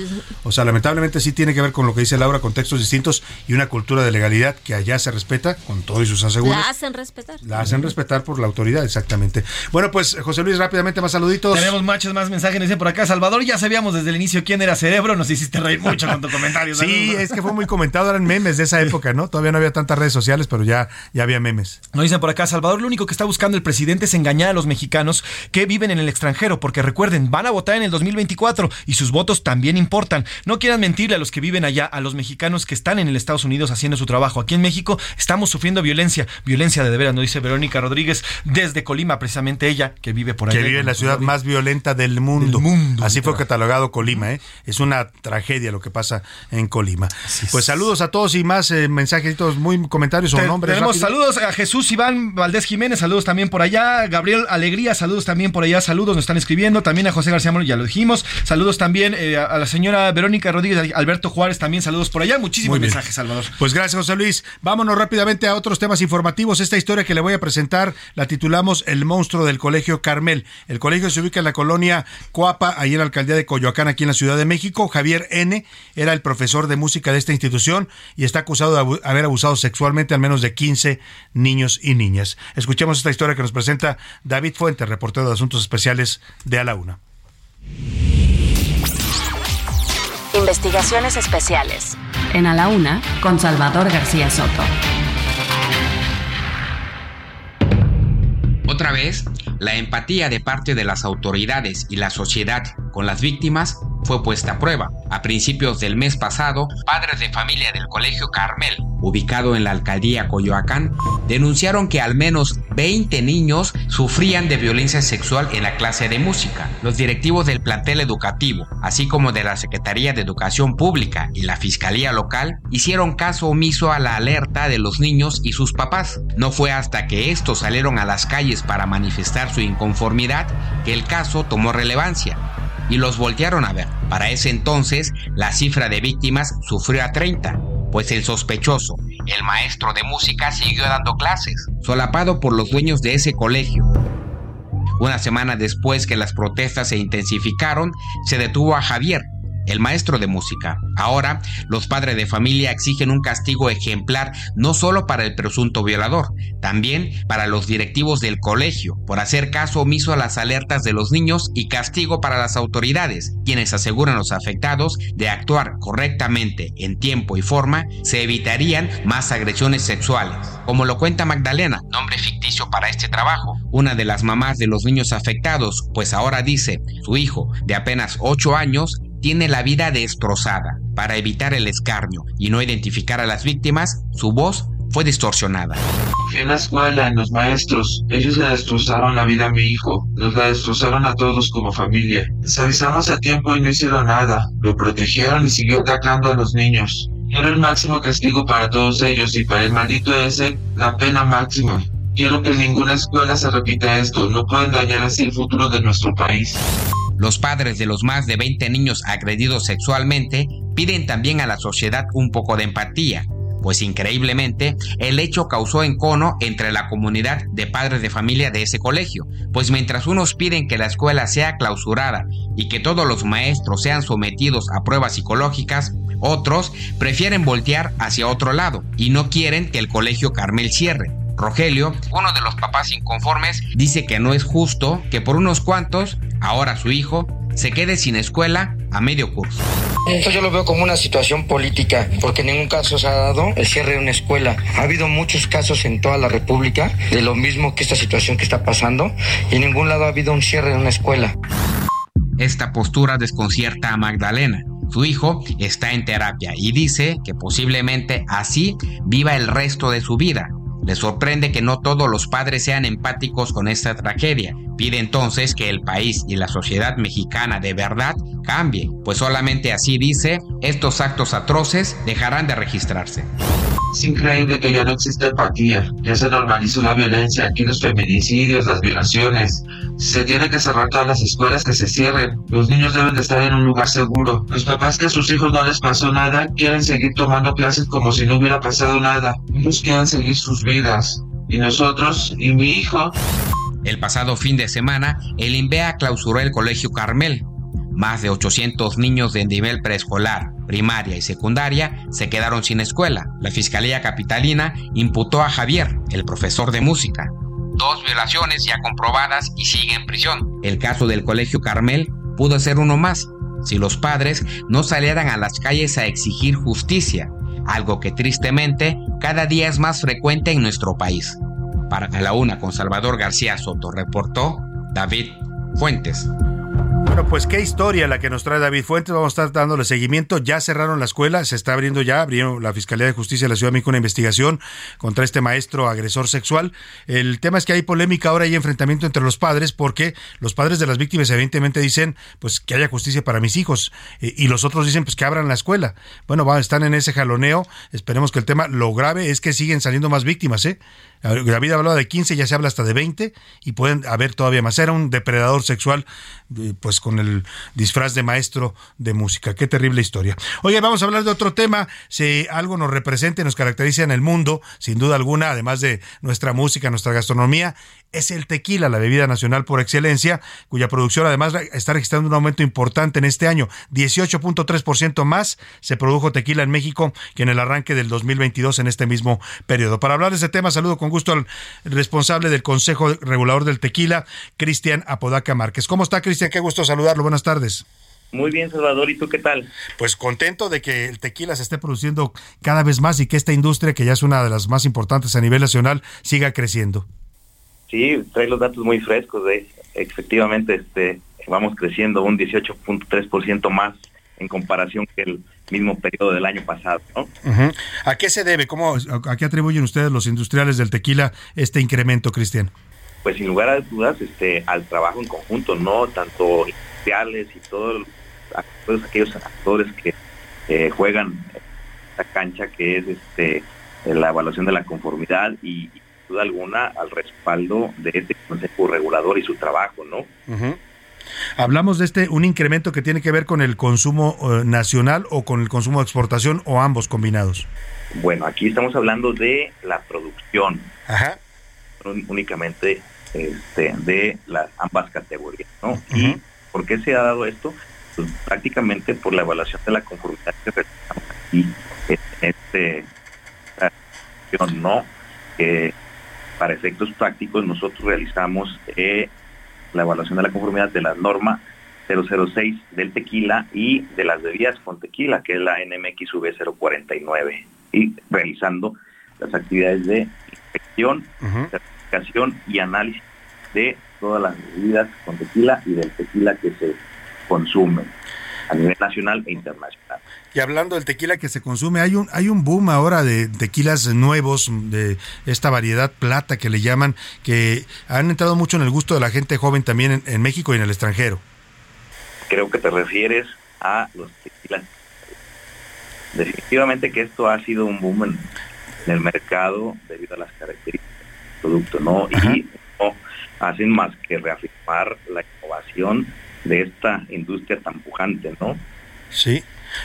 O sea, lamentablemente sí tiene que ver con lo que dice Laura, contextos distintos y una cultura de legalidad que allá se respeta con todos sus aseguros. La hacen respetar. La hacen respetar por la autoridad, exactamente. Bueno, pues José Luis, rápidamente más saluditos. Tenemos muchos más mensajes, nos dicen por acá. Salvador, ya sabíamos desde el inicio quién era Cerebro, nos hiciste reír mucho con tu comentario. sí, es que fue muy comentado, eran memes de esa época, ¿no? Todavía no había tantas redes sociales, pero ya, ya había memes. Nos dicen por acá, Salvador, lo único que está buscando el presidente es engañar a los mexicanos que viven en el extranjero, porque recuerden, van a votar en el 2024 y sus votos también importan. No quieran mentirle a los que viven allá, a los mexicanos que están en el Estados Unidos haciendo su trabajo. Aquí en México estamos sufriendo violencia, violencia de de veras, nos dice Verónica Rodríguez desde Colima, precisamente ella que vive por allá. Que vive en la ciudad más violenta del mundo. Del mundo Así fue catalogado Colima, ¿eh? Es una tragedia lo que pasa en Colima. Pues saludos a todos y más eh, mensajitos, muy comentarios o nombres. Tenemos rápido. saludos a Jesús Iván Valdés Jiménez, saludos también por allá. Gabriel Alegría, saludos también por allá, saludos, nos están escribiendo. También a José García Molo, ya lo dijimos. Saludos también eh, a la señora Verónica Rodríguez, Alberto Juárez, también saludos por allá. Muchísimos mensajes, Salvador. Pues gracias, José Luis. Vámonos rápidamente a otros temas informativos. Esta historia que le voy a presentar la titulamos El monstruo del Colegio Carmel. El colegio se ubica en la colonia Coapa, ahí en la alcaldía de Coyoacán, aquí en la Ciudad de México. Javier N. era el profesor de música de esta institución y está acusado de abu haber abusado sexualmente al menos de 15 niños y niñas. Escuchemos esta historia que nos presenta David Fuentes, reportero de Asuntos Especiales de A la Una. Investigaciones especiales. En A la Una, con Salvador García Soto. Otra vez, la empatía de parte de las autoridades y la sociedad con las víctimas fue puesta a prueba. A principios del mes pasado, padres de familia del Colegio Carmel, ubicado en la alcaldía Coyoacán, denunciaron que al menos 20 niños sufrían de violencia sexual en la clase de música. Los directivos del plantel educativo, así como de la Secretaría de Educación Pública y la Fiscalía Local, hicieron caso omiso a la alerta de los niños y sus papás. No fue hasta que estos salieron a las calles para manifestar su inconformidad que el caso tomó relevancia y los voltearon a ver. Para ese entonces, la cifra de víctimas sufrió a 30, pues el sospechoso, el maestro de música, siguió dando clases, solapado por los dueños de ese colegio. Una semana después que las protestas se intensificaron, se detuvo a Javier, el maestro de música. Ahora, los padres de familia exigen un castigo ejemplar no solo para el presunto violador, también para los directivos del colegio por hacer caso omiso a las alertas de los niños y castigo para las autoridades, quienes aseguran a los afectados de actuar correctamente en tiempo y forma, se evitarían más agresiones sexuales. Como lo cuenta Magdalena, nombre ficticio para este trabajo, una de las mamás de los niños afectados, pues ahora dice, su hijo, de apenas 8 años, tiene la vida destrozada. Para evitar el escarnio y no identificar a las víctimas, su voz fue distorsionada. A la escuela, en los maestros. Ellos le destrozaron la vida a mi hijo. Nos la destrozaron a todos como familia. Les avisamos a tiempo y no hicieron nada. Lo protegieron y siguió atacando a los niños. Quiero el máximo castigo para todos ellos y para el maldito ese, la pena máxima. Quiero que en ninguna escuela se repita esto. No pueden dañar así el futuro de nuestro país. Los padres de los más de 20 niños agredidos sexualmente piden también a la sociedad un poco de empatía, pues increíblemente el hecho causó encono entre la comunidad de padres de familia de ese colegio, pues mientras unos piden que la escuela sea clausurada y que todos los maestros sean sometidos a pruebas psicológicas, otros prefieren voltear hacia otro lado y no quieren que el colegio Carmel cierre. Rogelio, uno de los papás inconformes, dice que no es justo que por unos cuantos, ahora su hijo, se quede sin escuela a medio curso. Esto yo lo veo como una situación política, porque en ningún caso se ha dado el cierre de una escuela. Ha habido muchos casos en toda la República de lo mismo que esta situación que está pasando, y en ningún lado ha habido un cierre de una escuela. Esta postura desconcierta a Magdalena. Su hijo está en terapia y dice que posiblemente así viva el resto de su vida. Le sorprende que no todos los padres sean empáticos con esta tragedia. Pide entonces que el país y la sociedad mexicana de verdad cambie, pues solamente así dice, estos actos atroces dejarán de registrarse. Es increíble que ya no existe empatía, ya se normalizó la violencia, aquí los feminicidios, las violaciones. Se tiene que cerrar todas las escuelas que se cierren. Los niños deben de estar en un lugar seguro. Los papás que a sus hijos no les pasó nada quieren seguir tomando clases como si no hubiera pasado nada. Ellos quieren seguir sus vidas. Y nosotros, y mi hijo. El pasado fin de semana, el INVEA clausuró el Colegio Carmel. Más de 800 niños de nivel preescolar, primaria y secundaria se quedaron sin escuela. La Fiscalía Capitalina imputó a Javier, el profesor de música. Dos violaciones ya comprobadas y sigue en prisión. El caso del Colegio Carmel pudo ser uno más, si los padres no salieran a las calles a exigir justicia, algo que tristemente cada día es más frecuente en nuestro país. Para la una con Salvador García Soto reportó David Fuentes. Pues qué historia la que nos trae David Fuentes. Vamos a estar dándole seguimiento. Ya cerraron la escuela, se está abriendo ya, abrió la Fiscalía de Justicia de la Ciudad de México una investigación contra este maestro agresor sexual. El tema es que hay polémica ahora y enfrentamiento entre los padres porque los padres de las víctimas evidentemente dicen pues que haya justicia para mis hijos eh, y los otros dicen pues que abran la escuela. Bueno, están en ese jaloneo. Esperemos que el tema, lo grave es que siguen saliendo más víctimas, ¿eh? David hablaba de 15, ya se habla hasta de 20 y pueden haber todavía más. Era un depredador sexual, eh, pues con el disfraz de maestro de música. Qué terrible historia. Oye, vamos a hablar de otro tema. Si algo nos representa y nos caracteriza en el mundo, sin duda alguna, además de nuestra música, nuestra gastronomía, es el tequila, la bebida nacional por excelencia, cuya producción además está registrando un aumento importante en este año. 18.3% más se produjo tequila en México que en el arranque del 2022 en este mismo periodo. Para hablar de ese tema, saludo con gusto al responsable del Consejo Regulador del Tequila, Cristian Apodaca Márquez. ¿Cómo está, Cristian? Qué gusto saludarlo. Buenas tardes. Muy bien, Salvador. ¿Y tú qué tal? Pues contento de que el tequila se esté produciendo cada vez más y que esta industria, que ya es una de las más importantes a nivel nacional, siga creciendo. Sí, trae los datos muy frescos. De, efectivamente, este, vamos creciendo un 18.3% más en comparación que el mismo periodo del año pasado. ¿no? ¿A qué se debe? ¿Cómo, ¿A qué atribuyen ustedes los industriales del tequila este incremento, Cristian? Pues sin lugar a dudas, este, al trabajo en conjunto, no tanto industriales y todos, todos aquellos actores que eh, juegan esta cancha que es este la evaluación de la conformidad y, y duda alguna al respaldo de este consejo regulador y su trabajo, ¿no? Uh-huh. Hablamos de este un incremento que tiene que ver con el consumo eh, nacional o con el consumo de exportación o ambos combinados. Bueno, aquí estamos hablando de la producción. Ajá. Únicamente este, de las ambas categorías, ¿no? ¿Y por qué se ha dado esto? Pues prácticamente por la evaluación de la conformidad que realizamos aquí en este no para efectos prácticos nosotros realizamos eh, la evaluación de la conformidad de la norma 006 del tequila y de las bebidas con tequila, que es la NMX 049, y realizando las actividades de inspección, certificación y análisis de todas las bebidas con tequila y del tequila que se consume a nivel nacional e internacional. Y hablando del tequila que se consume, hay un hay un boom ahora de tequilas nuevos de esta variedad plata que le llaman, que han entrado mucho en el gusto de la gente joven también en, en México y en el extranjero. Creo que te refieres a los tequilas. Definitivamente que esto ha sido un boom en, en el mercado debido a las características del producto, ¿no? Ajá. Y no hacen más que reafirmar la innovación de esta industria tan pujante, ¿no? Sí.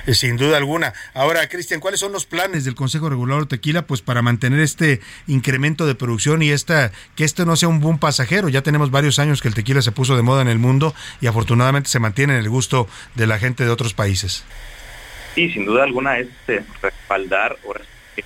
Eh, Sin duda alguna. Ahora, Cristian, ¿cuáles son los planes del Consejo Regulador de Tequila pues para mantener este incremento de producción y esta que esto no sea un boom pasajero? Ya tenemos varios años que el tequila se puso de moda en el mundo y afortunadamente se mantiene en el gusto de la gente de otros países. Sí, sin duda alguna es eh, respaldar ahora sí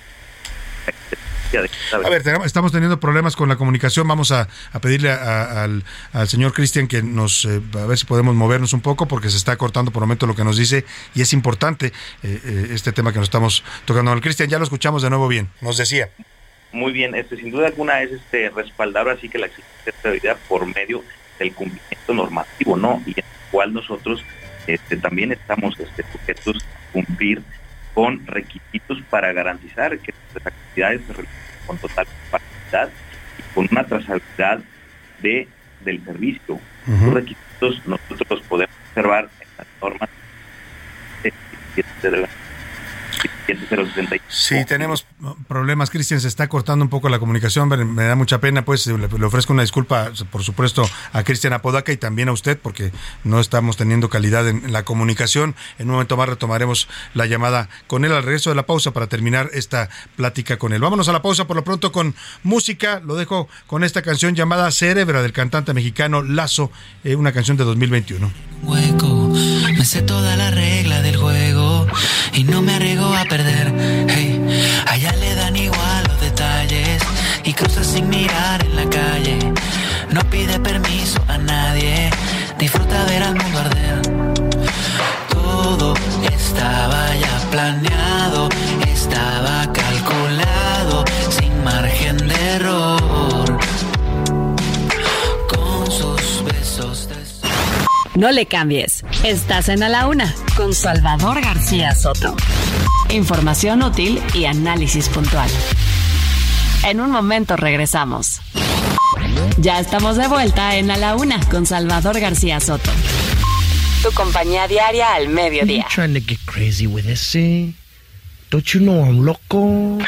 A ver, tenemos- estamos teniendo problemas con la comunicación. Vamos a, a pedirle a- a- al, al señor Cristian que nos, eh, a ver si podemos movernos un poco porque se está cortando por el momento lo que nos dice y es importante eh, eh, este tema que nos estamos tocando. Cristian, ya lo escuchamos de nuevo bien. Nos decía. Muy bien, este, sin duda alguna es este respaldar así que la existencia de estabilidad por medio del cumplimiento normativo, ¿no? Y en el cual nosotros este, también estamos este, sujetos a cumplir con requisitos para garantizar que nuestras actividades se realizan con total capacidad y con una trazabilidad de, del servicio. Los requisitos nosotros los podemos observar en las normas de 17065. Sí, tenemos problemas, Cristian, se está cortando un poco la comunicación, me, me da mucha pena, pues le, le ofrezco una disculpa, por supuesto, a Cristian Apodaca y también a usted, porque no estamos teniendo calidad en, en la comunicación. En un momento más retomaremos la llamada con él al regreso de la pausa para terminar esta plática con él. Vámonos a la pausa por lo pronto con música, lo dejo con esta canción llamada Cerebra del cantante mexicano Lazo, eh, una canción de 2021. hueco. Me sé toda la regla del juego y no me arriesgo a perder. Hey, allá le dan igual los detalles y cruza sin mirar en la calle. No pide permiso a nadie, disfruta ver al mundo arder. Todo estaba ya planeado, estaba calculado, sin margen de error. Con sus besos de No le cambies. Estás en A la Una con Salvador García Soto. Información útil y análisis puntual. En un momento regresamos. Ya estamos de vuelta en A la Una con Salvador García Soto. Tu compañía diaria al mediodía. trying to get crazy with thing. Don't you know loco?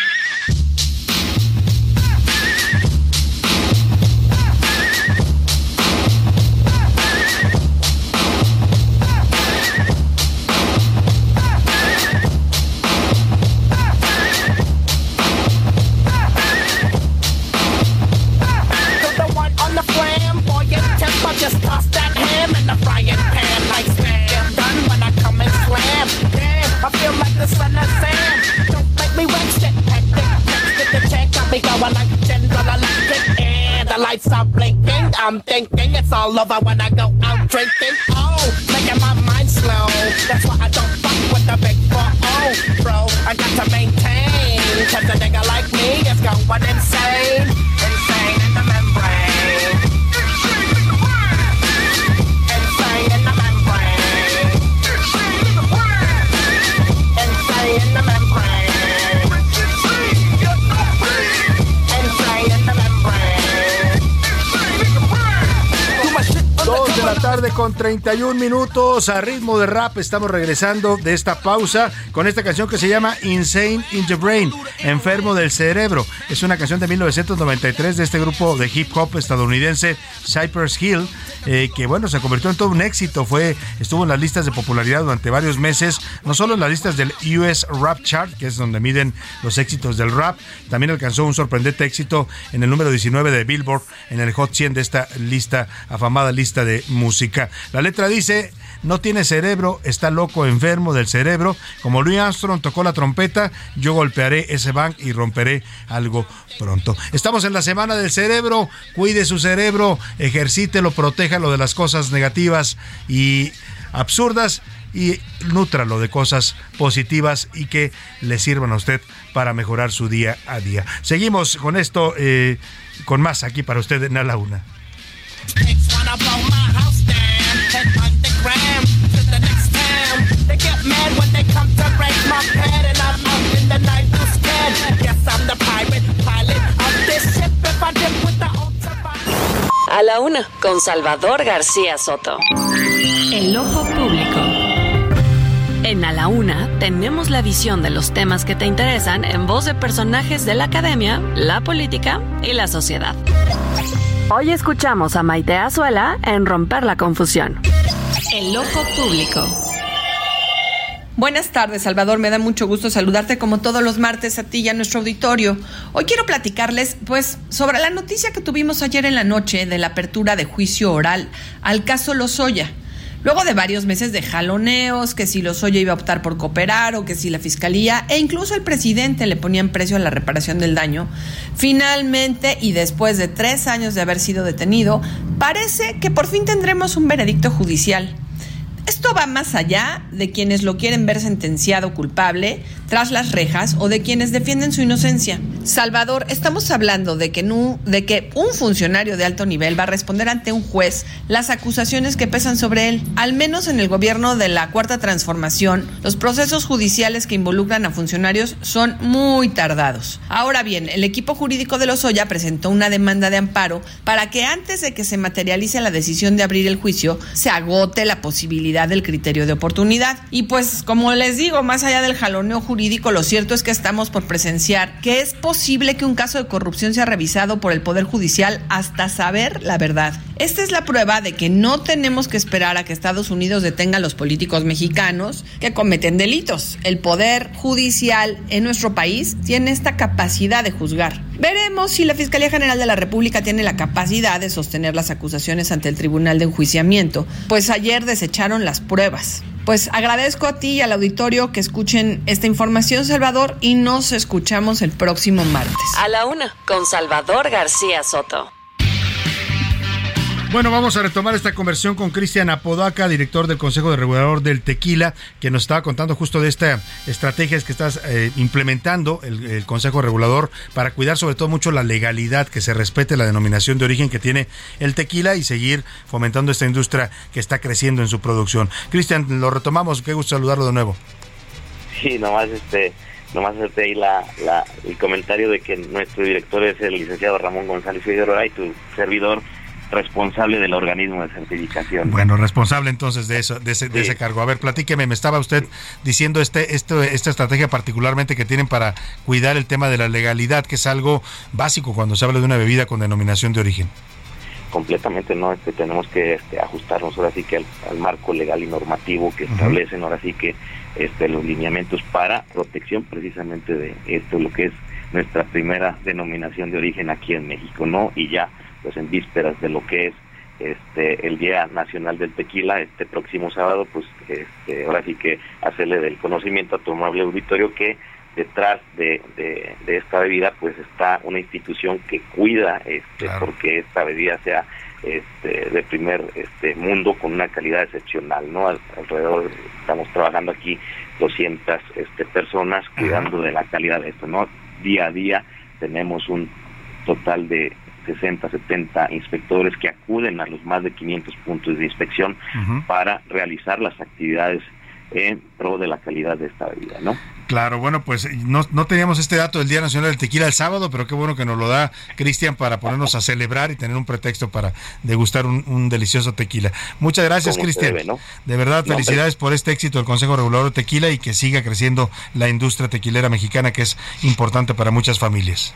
I'm thinking it's all over when I go out drinking. Oh, making my mind slow. That's why I don't fuck with the big four oh, bro. I got to maintain. Cause a nigga like me is going insane. La tarde con 31 minutos a ritmo de rap. Estamos regresando de esta pausa con esta canción que se llama Insane in the Brain, Enfermo del Cerebro. Es una canción de 1993 de este grupo de hip hop estadounidense Cypress Hill, eh, que bueno, se convirtió en todo un éxito. Fue, estuvo en las listas de popularidad durante varios meses, no solo en las listas del US Rap Chart, que es donde miden los éxitos del rap, también alcanzó un sorprendente éxito en el número 19 de Billboard, en el Hot 100 de esta lista, afamada lista de. La letra dice, no tiene cerebro, está loco, enfermo del cerebro. Como Louis Armstrong tocó la trompeta, yo golpearé ese bank y romperé algo pronto. Estamos en la semana del cerebro, cuide su cerebro, ejercítelo, protéjalo de las cosas negativas y absurdas y nútralo de cosas positivas y que le sirvan a usted para mejorar su día a día. Seguimos con esto, eh, con más aquí para usted en A la Una. Pigs wanna blow my house down. Head underground to the next town. They get mad when they come to break my pad, and I'm out in the night too scared. Guess I'm the pirate pilot of this ship. If I dip with the ultraviolet. A la una, con Salvador García Soto. El ojo público. En A la Una tenemos la visión de los temas que te interesan en voz de personajes de la academia, la política y la sociedad. Hoy escuchamos a Maite Azuela en Romper la Confusión. El ojo público. Buenas tardes, Salvador. Me da mucho gusto saludarte como todos los martes a ti y a nuestro auditorio. Hoy quiero platicarles, pues, sobre la noticia que tuvimos ayer en la noche de la apertura de juicio oral al caso Lozoya. Luego de varios meses de jaloneos, que si Lozoya iba a optar por cooperar o que si la fiscalía e incluso el presidente le ponían precio a la reparación del daño, finalmente y después de tres años de haber sido detenido, parece que por fin tendremos un veredicto judicial. Esto va más allá de quienes lo quieren ver sentenciado culpable tras las rejas o de quienes defienden su inocencia. Salvador, estamos hablando de que, no, de que un funcionario de alto nivel va a responder ante un juez las acusaciones que pesan sobre él. Al menos en el gobierno de la Cuarta Transformación, los procesos judiciales que involucran a funcionarios son muy tardados. Ahora bien, el equipo jurídico de Lozoya presentó una demanda de amparo para que antes de que se materialice la decisión de abrir el juicio, se agote la posibilidad del criterio de oportunidad. Y pues, como les digo, más allá del jaloneo jurídico, lo cierto es que estamos por presenciar que es posible que un caso de corrupción sea revisado por el Poder Judicial hasta saber la verdad. Esta es la prueba de que no tenemos que esperar a que Estados Unidos detenga a los políticos mexicanos que cometen delitos. El Poder Judicial en nuestro país tiene esta capacidad de juzgar. Veremos si la Fiscalía General de la República tiene la capacidad de sostener las acusaciones ante el Tribunal de Enjuiciamiento, pues ayer desecharon las pruebas. Pues agradezco a ti y al auditorio que escuchen esta información, Salvador, y nos escuchamos el próximo martes. A la una, con Salvador García Soto. Bueno, vamos a retomar esta conversión con Cristian Apodaca, director del Consejo de Regulador del Tequila, que nos estaba contando justo de esta estrategia que estás eh, implementando el, el, Consejo Regulador para cuidar sobre todo mucho la legalidad, que se respete la denominación de origen que tiene el tequila y seguir fomentando esta industria que está creciendo en su producción. Cristian, lo retomamos, qué gusto saludarlo de nuevo. Sí, nomás este nomás hacerte ahí la, la, el comentario de que nuestro director es el licenciado Ramón González Figueroa y tu servidor responsable del organismo de certificación. Bueno, responsable entonces de eso, de ese, sí. de ese cargo. A ver, platíqueme, me estaba usted diciendo este, esto, esta estrategia particularmente que tienen para cuidar el tema de la legalidad, que es algo básico cuando se habla de una bebida con denominación de origen. Completamente, ¿no? Este, tenemos que este, ajustarnos ahora sí que al, al, marco legal y normativo que establecen uh -huh. ahora sí que este, los lineamientos para protección precisamente de esto, lo que es nuestra primera denominación de origen aquí en México, ¿no? Y ya pues en vísperas de lo que es este el Día Nacional del Tequila, este próximo sábado, pues este, ahora sí que hacerle del conocimiento a tu amable auditorio que detrás de, de, de, esta bebida pues está una institución que cuida este claro. porque esta bebida sea este de primer este mundo con una calidad excepcional no alrededor estamos trabajando aquí 200 este personas cuidando de la calidad de esto no día a día tenemos un total de 60, 70 inspectores que acuden a los más de 500 puntos de inspección uh -huh. para realizar las actividades en pro de la calidad de esta bebida, ¿no? Claro, bueno, pues no, no teníamos este dato del Día Nacional del Tequila el sábado, pero qué bueno que nos lo da Cristian para ponernos a celebrar y tener un pretexto para degustar un, un delicioso tequila. Muchas gracias, Cristian. ¿no? De verdad, no, felicidades pero... por este éxito del Consejo Regulador de Tequila y que siga creciendo la industria tequilera mexicana, que es importante para muchas familias.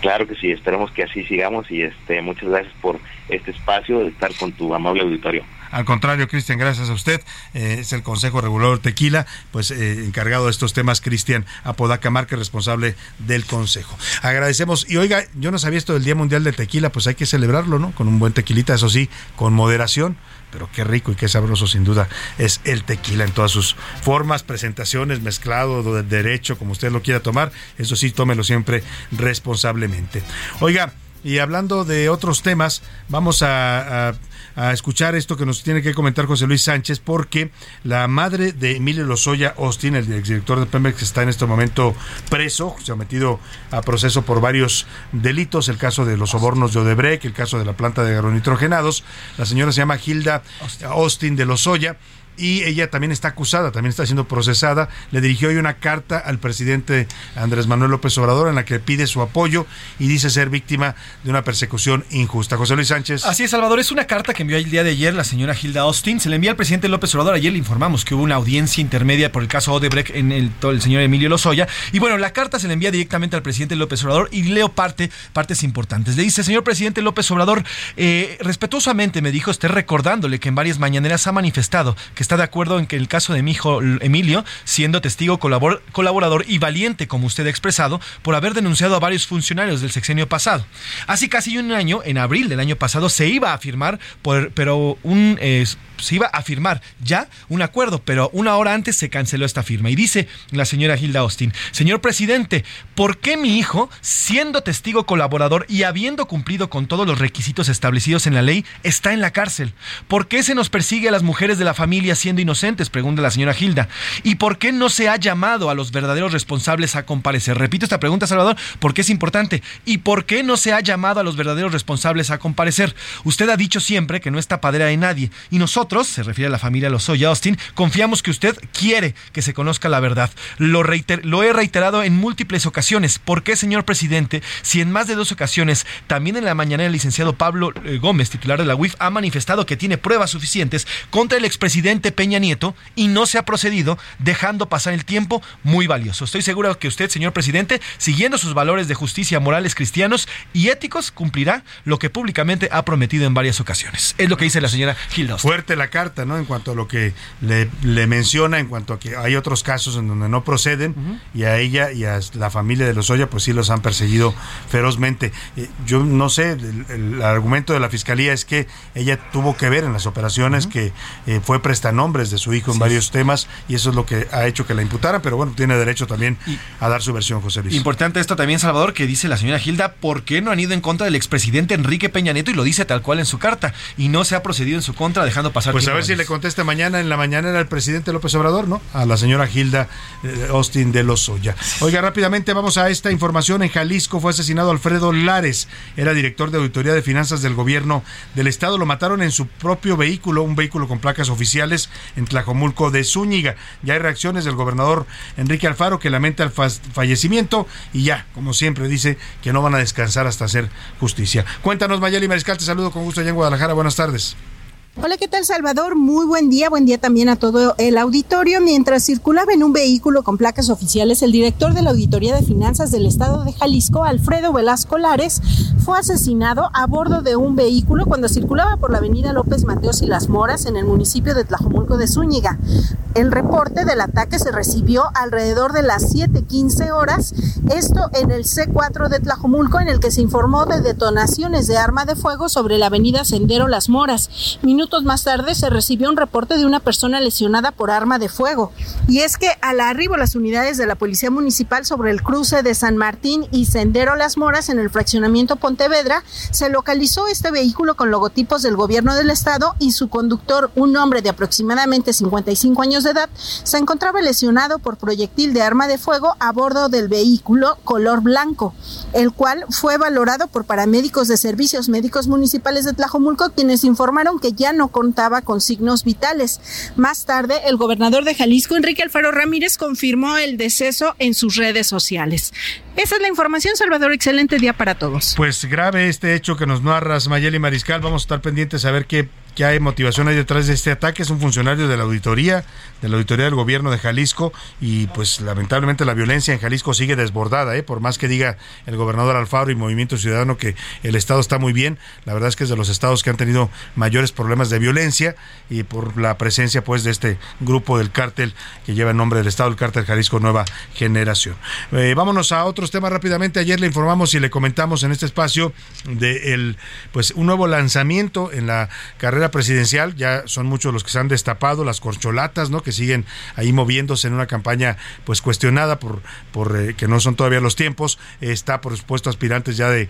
Claro que sí, esperemos que así sigamos y este muchas gracias por este espacio de estar con tu amable auditorio. Al contrario, Cristian, gracias a usted. Eh, es el Consejo Regulador Tequila, pues eh, encargado de estos temas, Cristian Apodaca Márquez, responsable del Consejo. Agradecemos. Y oiga, yo no sabía esto del Día Mundial de Tequila, pues hay que celebrarlo, ¿no? Con un buen tequilita, eso sí, con moderación pero qué rico y qué sabroso sin duda es el tequila en todas sus formas, presentaciones, mezclado, de derecho, como usted lo quiera tomar, eso sí, tómelo siempre responsablemente. Oiga, y hablando de otros temas, vamos a, a, a, escuchar esto que nos tiene que comentar José Luis Sánchez, porque la madre de Emilio Lozoya Austin, el exdirector de Pemex, está en este momento preso, sometido a proceso por varios delitos, el caso de los sobornos de Odebrecht, el caso de la planta de agronitrogenados. La señora se llama Hilda Austin de Lozoya y ella también está acusada, también está siendo procesada. Le dirigió hoy una carta al presidente Andrés Manuel López Obrador en la que pide su apoyo y dice ser víctima de una persecución injusta. José Luis Sánchez. Así es, Salvador. Es una carta que envió el día de ayer la señora Hilda Austin. Se le envía al presidente López Obrador. Ayer le informamos que hubo una audiencia intermedia por el caso Odebrecht en el, el señor Emilio Lozoya. Y bueno, la carta se le envía directamente al presidente López Obrador y leo parte, partes importantes. Le dice, señor presidente López Obrador, eh, respetuosamente me dijo, esté recordándole que en varias mañaneras ha manifestado que está de acuerdo en que el caso de mi hijo Emilio, siendo testigo colabor- colaborador y valiente, como usted ha expresado, por haber denunciado a varios funcionarios del sexenio pasado. Hace casi un año, en abril del año pasado, se iba a firmar, por- pero un... eh, se iba a firmar ya un acuerdo, pero una hora antes se canceló esta firma. Y dice la señora Hilda Austin, señor presidente, ¿por qué mi hijo, siendo testigo colaborador y habiendo cumplido con todos los requisitos establecidos en la ley, está en la cárcel? ¿Por qué se nos persigue a las mujeres de la familia siendo inocentes? Pregunta la señora Hilda. ¿Y por qué no se ha llamado a los verdaderos responsables a comparecer? Repito esta pregunta, Salvador, porque es importante. ¿Y por qué no se ha llamado a los verdaderos responsables a comparecer? Usted ha dicho siempre que no es tapadera de nadie y nosotros, se refiere a la familia Lozoya Austin, confiamos que usted quiere que se conozca la verdad. Lo, reiter- lo he reiterado en múltiples ocasiones. ¿Por qué, señor presidente, si en más de dos ocasiones, también en la mañana el licenciado Pablo eh, Gómez, titular de la UIF, ha manifestado que tiene pruebas suficientes contra el expresidente Peña Nieto y no se ha procedido, dejando pasar el tiempo muy valioso? Estoy seguro que usted, señor presidente, siguiendo sus valores de justicia morales cristianos y éticos, cumplirá lo que públicamente ha prometido en varias ocasiones. Es lo que dice la señora Hilda Austin. Fuerte la carta, ¿no? En cuanto a lo que le, le menciona, en cuanto a que hay otros casos en donde no proceden y a ella y a la familia de los Oya, pues sí los han perseguido ferozmente. Eh, yo no sé, el, el argumento de la fiscalía es que ella tuvo que ver en las operaciones, que eh, fue prestanombres de su hijo en Sí. varios temas y eso es lo que ha hecho que la imputaran, pero bueno, tiene derecho también a dar su versión, José Luis. Importante esto también, Salvador, que dice la señora Hilda, ¿por qué no han ido en contra del expresidente Enrique Peña Nieto? Y lo dice tal cual en su carta. Y no se ha procedido en su contra, dejando pasar Pues a ver si le contesta mañana. En la mañana era el presidente López Obrador, ¿no? A la señora Hilda eh, Austin de Lozoya. Oiga, rápidamente vamos a esta información. En Jalisco fue asesinado Alfredo Lares. Era director de Auditoría de Finanzas del gobierno del estado. Lo mataron en su propio vehículo, un vehículo con placas oficiales en Tlajomulco de Zúñiga. Ya hay reacciones del gobernador Enrique Alfaro que lamenta el fa- fallecimiento y ya, como siempre, dice que no van a descansar hasta hacer justicia. Cuéntanos, Mayeli Mariscal, te saludo con gusto allá en Guadalajara. Buenas tardes. Hola, ¿qué tal Salvador? Muy buen día, buen día también a todo el auditorio. Mientras circulaba en un vehículo con placas oficiales, el director de la Auditoría de Finanzas del Estado de Jalisco, Alfredo Velasco Lares, fue asesinado a bordo de un vehículo cuando circulaba por la avenida López Mateos y Las Moras en el municipio de Tlajomulco de Zúñiga. El reporte del ataque se recibió alrededor de las 7:15 horas, esto en el C4 de Tlajomulco, en el que se informó de detonaciones de arma de fuego sobre la avenida Sendero Las Moras. Minutos más tarde se recibió un reporte de una persona lesionada por arma de fuego. Y es que al arribo las unidades de la Policía Municipal sobre el cruce de San Martín y Sendero Las Moras en el fraccionamiento Pontevedra, se localizó este vehículo con logotipos del gobierno del estado y su conductor, un hombre de aproximadamente 55 años de edad, se encontraba lesionado por proyectil de arma de fuego a bordo del vehículo color blanco, el cual fue valorado por paramédicos de servicios médicos municipales de Tlajomulco, quienes informaron que ya no contaba con signos vitales. Más tarde, el gobernador de Jalisco, Enrique Alfaro Ramírez, confirmó el deceso en sus redes sociales. Esa es la información, Salvador. Excelente día para todos. Pues grave este hecho que nos narras, Mayeli Mariscal. Vamos a estar pendientes a ver qué, qué hay motivación hay detrás de este ataque. Es un funcionario de la auditoría, de la auditoría del gobierno de Jalisco. Y pues lamentablemente la violencia en Jalisco sigue desbordada, ¿eh? por más que diga el gobernador Alfaro y Movimiento Ciudadano que el estado está muy bien. La verdad es que es de los estados que han tenido mayores problemas de violencia y por la presencia pues de este grupo del cártel que lleva el nombre del estado, el cártel Jalisco Nueva Generación. Eh, vámonos a otros temas rápidamente. Ayer le informamos y le comentamos en este espacio de el, pues un nuevo lanzamiento en la carrera presidencial. Ya son muchos los que se han destapado, las corcholatas, ¿no? Que siguen ahí moviéndose en una campaña pues cuestionada por, por eh, que no son todavía los tiempos. Está por supuesto aspirantes ya de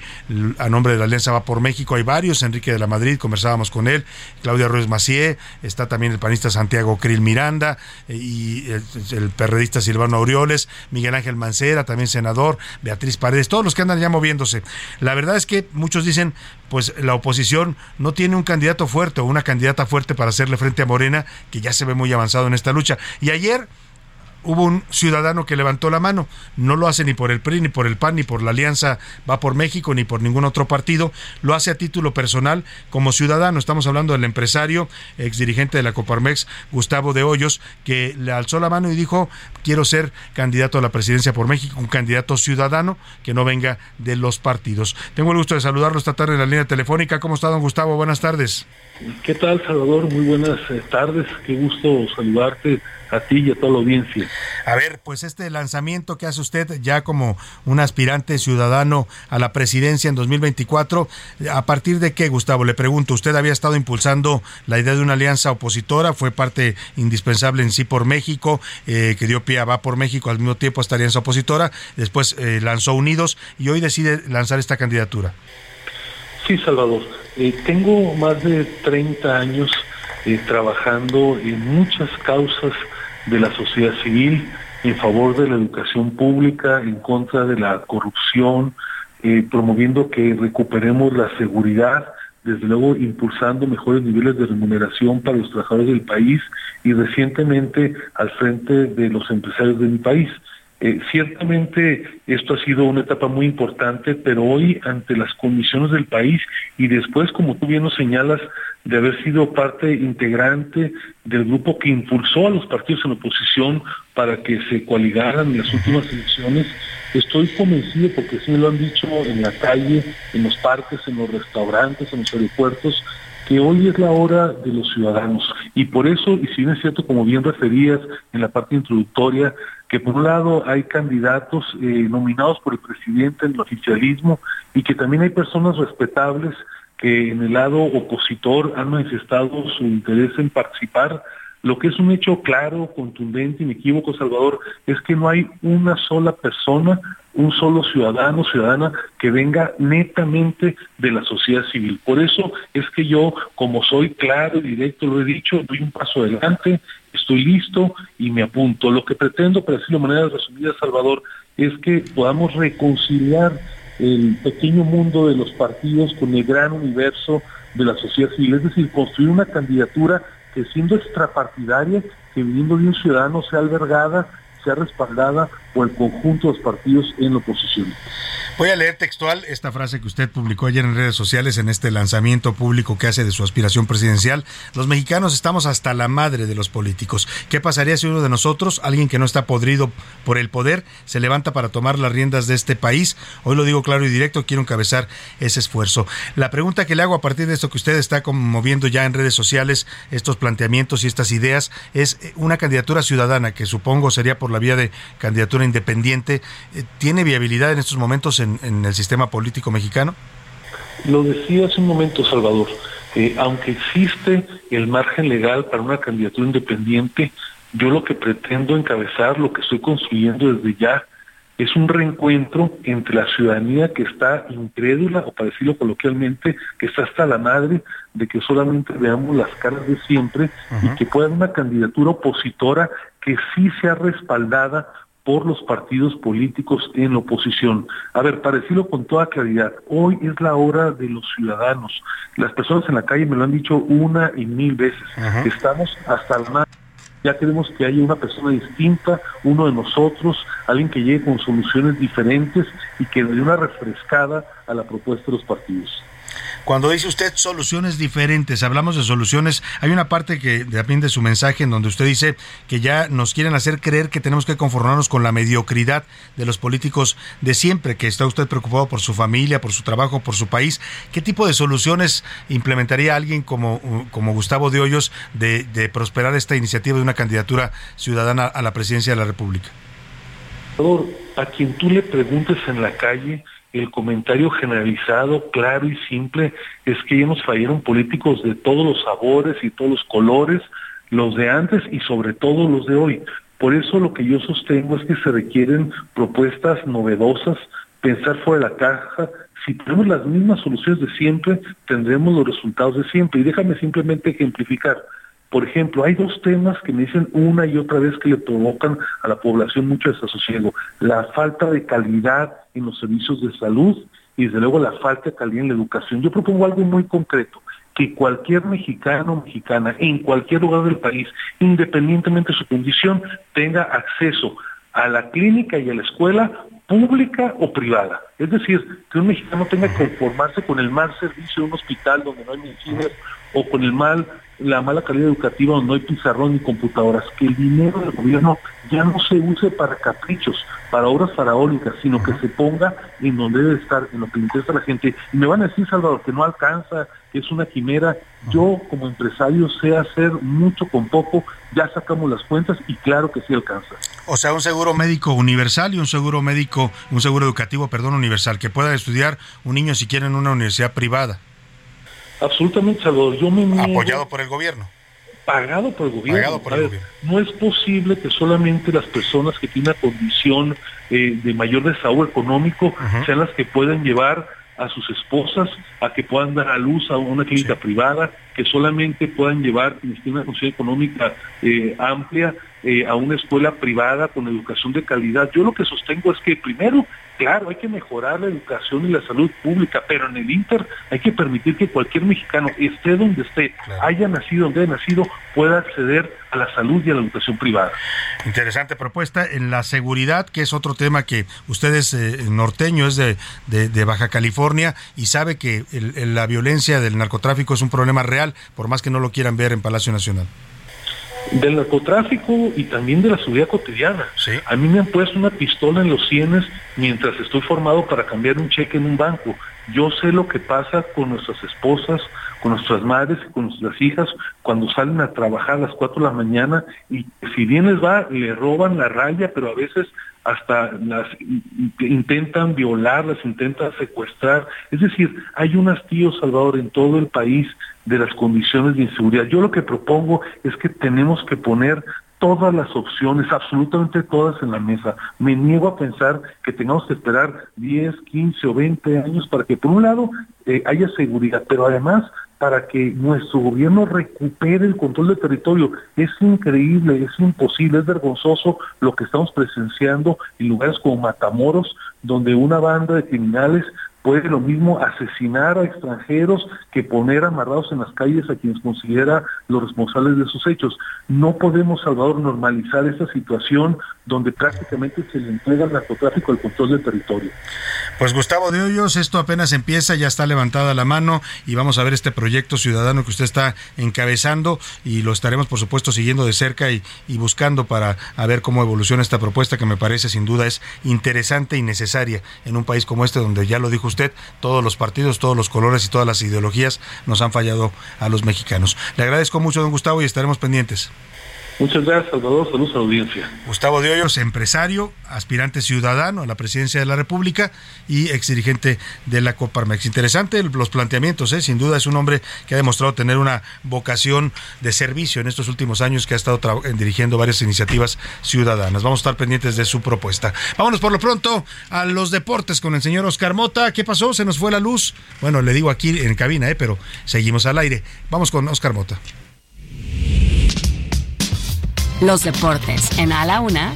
a nombre de la Alianza Va por México. Hay varios, Enrique de la Madrid, conversábamos con él, Claudia Ruiz Macié, está también el panista Santiago Krill Miranda eh, y el, el perredista Silvano Aureoles, Miguel Ángel Mancera, también senador, Beatriz Paredes, todos los que andan ya moviéndose. La verdad es que muchos dicen, pues la oposición no tiene un candidato fuerte o una candidata fuerte para hacerle frente a Morena, que ya se ve muy avanzado en esta lucha. Y ayer hubo un ciudadano que levantó la mano. No lo hace ni por el PRI, ni por el PAN, ni por la Alianza Va por México, ni por ningún otro partido. Lo hace a título personal como ciudadano. Estamos hablando del empresario, ex dirigente de la Coparmex, Gustavo de Hoyos, que le alzó la mano y dijo, quiero ser candidato a la presidencia por México, un candidato ciudadano que no venga de los partidos. Tengo el gusto de saludarlo esta tarde en la línea telefónica. ¿Cómo está, don Gustavo? Buenas tardes. ¿Qué tal, Salvador? Muy buenas eh, tardes. Qué gusto saludarte a ti y a toda la audiencia. A ver, pues este lanzamiento que hace usted ya como un aspirante ciudadano a la presidencia en 2024, ¿a partir de qué, Gustavo? Le pregunto, usted había estado impulsando la idea de una alianza opositora, fue parte indispensable en Sí por México, eh, que dio pie a Va por México al mismo tiempo a esta alianza opositora, después eh, lanzó Unidos y hoy decide lanzar esta candidatura. Sí, Salvador. Eh, tengo más de 30 años eh, trabajando en muchas causas de la sociedad civil en favor de la educación pública, en contra de la corrupción, eh, promoviendo que recuperemos la seguridad, desde luego impulsando mejores niveles de remuneración para los trabajadores del país y recientemente al frente de los empresarios de mi país. Eh, ciertamente esto ha sido una etapa muy importante, pero hoy ante las condiciones del país y después, como tú bien nos señalas, de haber sido parte integrante del grupo que impulsó a los partidos en oposición para que se coaligaran en las últimas elecciones, estoy convencido, porque sí me lo han dicho en la calle, en los parques, en los restaurantes, en los aeropuertos, que hoy es la hora de los ciudadanos. Y por eso, y si bien es cierto, como bien referías en la parte introductoria, que por un lado hay candidatos eh, nominados por el presidente en el oficialismo y que también hay personas respetables que en el lado opositor han manifestado su interés en participar. Lo que es un hecho claro, contundente, inequívoco, Salvador, es que no hay una sola persona, un solo ciudadano, ciudadana que venga netamente de la sociedad civil. Por eso es que yo, como soy claro y directo, lo he dicho, doy un paso adelante, estoy listo y me apunto. Lo que pretendo, para decirlo de manera resumida, Salvador, es que podamos reconciliar el pequeño mundo de los partidos con el gran universo de la sociedad civil, es decir, construir una candidatura que siendo extrapartidaria, que viniendo de un ciudadano sea albergada, sea respaldada por el conjunto de los partidos en la oposición. Voy a leer textual esta frase que usted publicó ayer en redes sociales en este lanzamiento público que hace de su aspiración presidencial. Los mexicanos estamos hasta la madre de los políticos. ¿Qué pasaría si uno de nosotros, alguien que no está podrido por el poder, se levanta para tomar las riendas de este país? Hoy lo digo claro y directo, quiero encabezar ese esfuerzo. La pregunta que le hago a partir de esto que usted está moviendo ya en redes sociales, estos planteamientos y estas ideas, es una candidatura ciudadana que supongo sería por la vía de candidatura independiente. Eh, ¿Tiene viabilidad en estos momentos en en, el sistema político mexicano? Lo decía hace un momento, Salvador. Eh, aunque existe el margen legal para una candidatura independiente, yo lo que pretendo encabezar, lo que estoy construyendo desde ya, es un reencuentro entre la ciudadanía que está incrédula, o para decirlo coloquialmente, que está hasta la madre de que solamente veamos las caras de siempre y que pueda haber una candidatura opositora que sí sea respaldada por los partidos políticos en la oposición. A ver, para decirlo con toda claridad, hoy es la hora de los ciudadanos. Las personas en la calle me lo han dicho una y mil veces. Estamos hasta el mar. Ya queremos que haya una persona distinta, uno de nosotros, alguien que llegue con soluciones diferentes y que dé una refrescada a la propuesta de los partidos. Cuando dice usted soluciones diferentes, hablamos de soluciones, hay una parte que también de su mensaje en donde usted dice que ya nos quieren hacer creer que tenemos que conformarnos con la mediocridad de los políticos de siempre, que está usted preocupado por su familia, por su trabajo, por su país. ¿Qué tipo de soluciones implementaría alguien como, como Gustavo de Hoyos de, de prosperar esta iniciativa de una candidatura ciudadana a la presidencia de la República? A quien tú le preguntes en la calle, el comentario generalizado, claro y simple, es que ya nos fallaron políticos de todos los sabores y todos los colores, los de antes y sobre todo los de hoy. Por eso lo que yo sostengo es que se requieren propuestas novedosas, pensar fuera de la caja. Si tenemos las mismas soluciones de siempre, tendremos los resultados de siempre. Y déjame simplemente ejemplificar. Por ejemplo, hay dos temas que me dicen una y otra vez que le provocan a la población mucho desasosiego. La falta de calidad en los servicios de salud y desde luego la falta de calidad en la educación. Yo propongo algo muy concreto. que cualquier mexicano o mexicana en cualquier lugar del país, independientemente de su condición, tenga acceso a la clínica y a la escuela pública o privada. Es decir, que un mexicano tenga que conformarse con el mal servicio de un hospital donde no hay medicinas o con el mal la mala calidad educativa donde no hay pizarrón ni computadoras, que el dinero del gobierno ya no se use para caprichos, para obras faraónicas, sino que se ponga en donde debe estar, en lo que le interesa a la gente. Y me van a decir, Salvador, que no alcanza, que es una quimera. Yo como empresario sé hacer mucho con poco, ya sacamos las cuentas y claro que sí alcanza. O sea, un seguro médico universal y un seguro médico, un seguro educativo, perdón, universal, que pueda estudiar un niño si quiere en una universidad privada. Absolutamente, Salvador. Yo me niego- Apoyado por el gobierno. pagado por el gobierno. Pagado por A el ver, gobierno. No es posible que solamente las personas que tienen una condición eh, de mayor desahogo económico sean las que pueden llevar a sus esposas a que puedan dar a luz a una clínica privada, que solamente puedan llevar quienes tienen una condición económica eh, amplia eh, a una escuela privada con educación de calidad. Yo lo que sostengo es que primero, claro, hay que mejorar la educación y la salud pública, pero en el Inter hay que permitir que cualquier mexicano, esté donde esté, haya nacido donde haya nacido, pueda acceder a la salud y a la educación privada. Interesante propuesta. En la seguridad, que es otro tema que usted es eh, norteño, es de, de- de Baja California y sabe que el- el- la violencia del narcotráfico es un problema real, por más que no lo quieran ver en Palacio Nacional. Del narcotráfico y también de la seguridad cotidiana. A mí me han puesto una pistola en los sienes mientras estoy formado para cambiar un cheque en un banco. Yo sé lo que pasa con nuestras esposas, con nuestras madres y con nuestras hijas cuando salen a trabajar a las 4 de la mañana y si bien les va, le roban la raya, pero a veces hasta las in- intentan violar, las intentan secuestrar. Es decir, hay un hastío, Salvador, en todo el país de las condiciones de inseguridad. Yo lo que propongo es que tenemos que poner todas las opciones, absolutamente todas en la mesa. Me niego a pensar que tengamos que esperar 10, 15 o 20 años para que, por un lado, eh, haya seguridad, pero además para que nuestro gobierno recupere el control del territorio. Es increíble, es imposible, es vergonzoso lo que estamos presenciando en lugares como Matamoros, donde una banda de criminales puede lo mismo asesinar a extranjeros que poner amarrados en las calles a quienes considera los responsables de esos hechos. No podemos, Salvador, normalizar esa situación donde prácticamente se le entrega al narcotráfico el control del territorio. Pues Gustavo de Hoyos, esto apenas empieza, ya está levantada la mano y vamos a ver este proyecto ciudadano que usted está encabezando y lo estaremos por supuesto siguiendo de cerca y, y buscando para a ver cómo evoluciona esta propuesta que me parece sin duda es interesante y necesaria en un país como este donde ya lo dijo usted, todos los partidos, todos los colores y todas las ideologías nos han fallado a los mexicanos. Le agradezco mucho, don Gustavo, y estaremos pendientes. Muchas gracias, Salvador. Saludos a la audiencia. Gustavo de Hoyos, empresario, aspirante ciudadano a la presidencia de la República y exdirigente de la Coparmex. Interesante los planteamientos, ¿eh? sin duda es un hombre que ha demostrado tener una vocación de servicio en estos últimos años que ha estado eh, dirigiendo varias iniciativas ciudadanas. Vamos a estar pendientes de su propuesta. Vámonos por lo pronto a los deportes con el señor Oscar Mota. ¿Qué pasó? Se nos fue la luz. Bueno, le digo aquí en cabina, ¿eh? pero seguimos al aire. Vamos con Oscar Mota. Los deportes en A la Una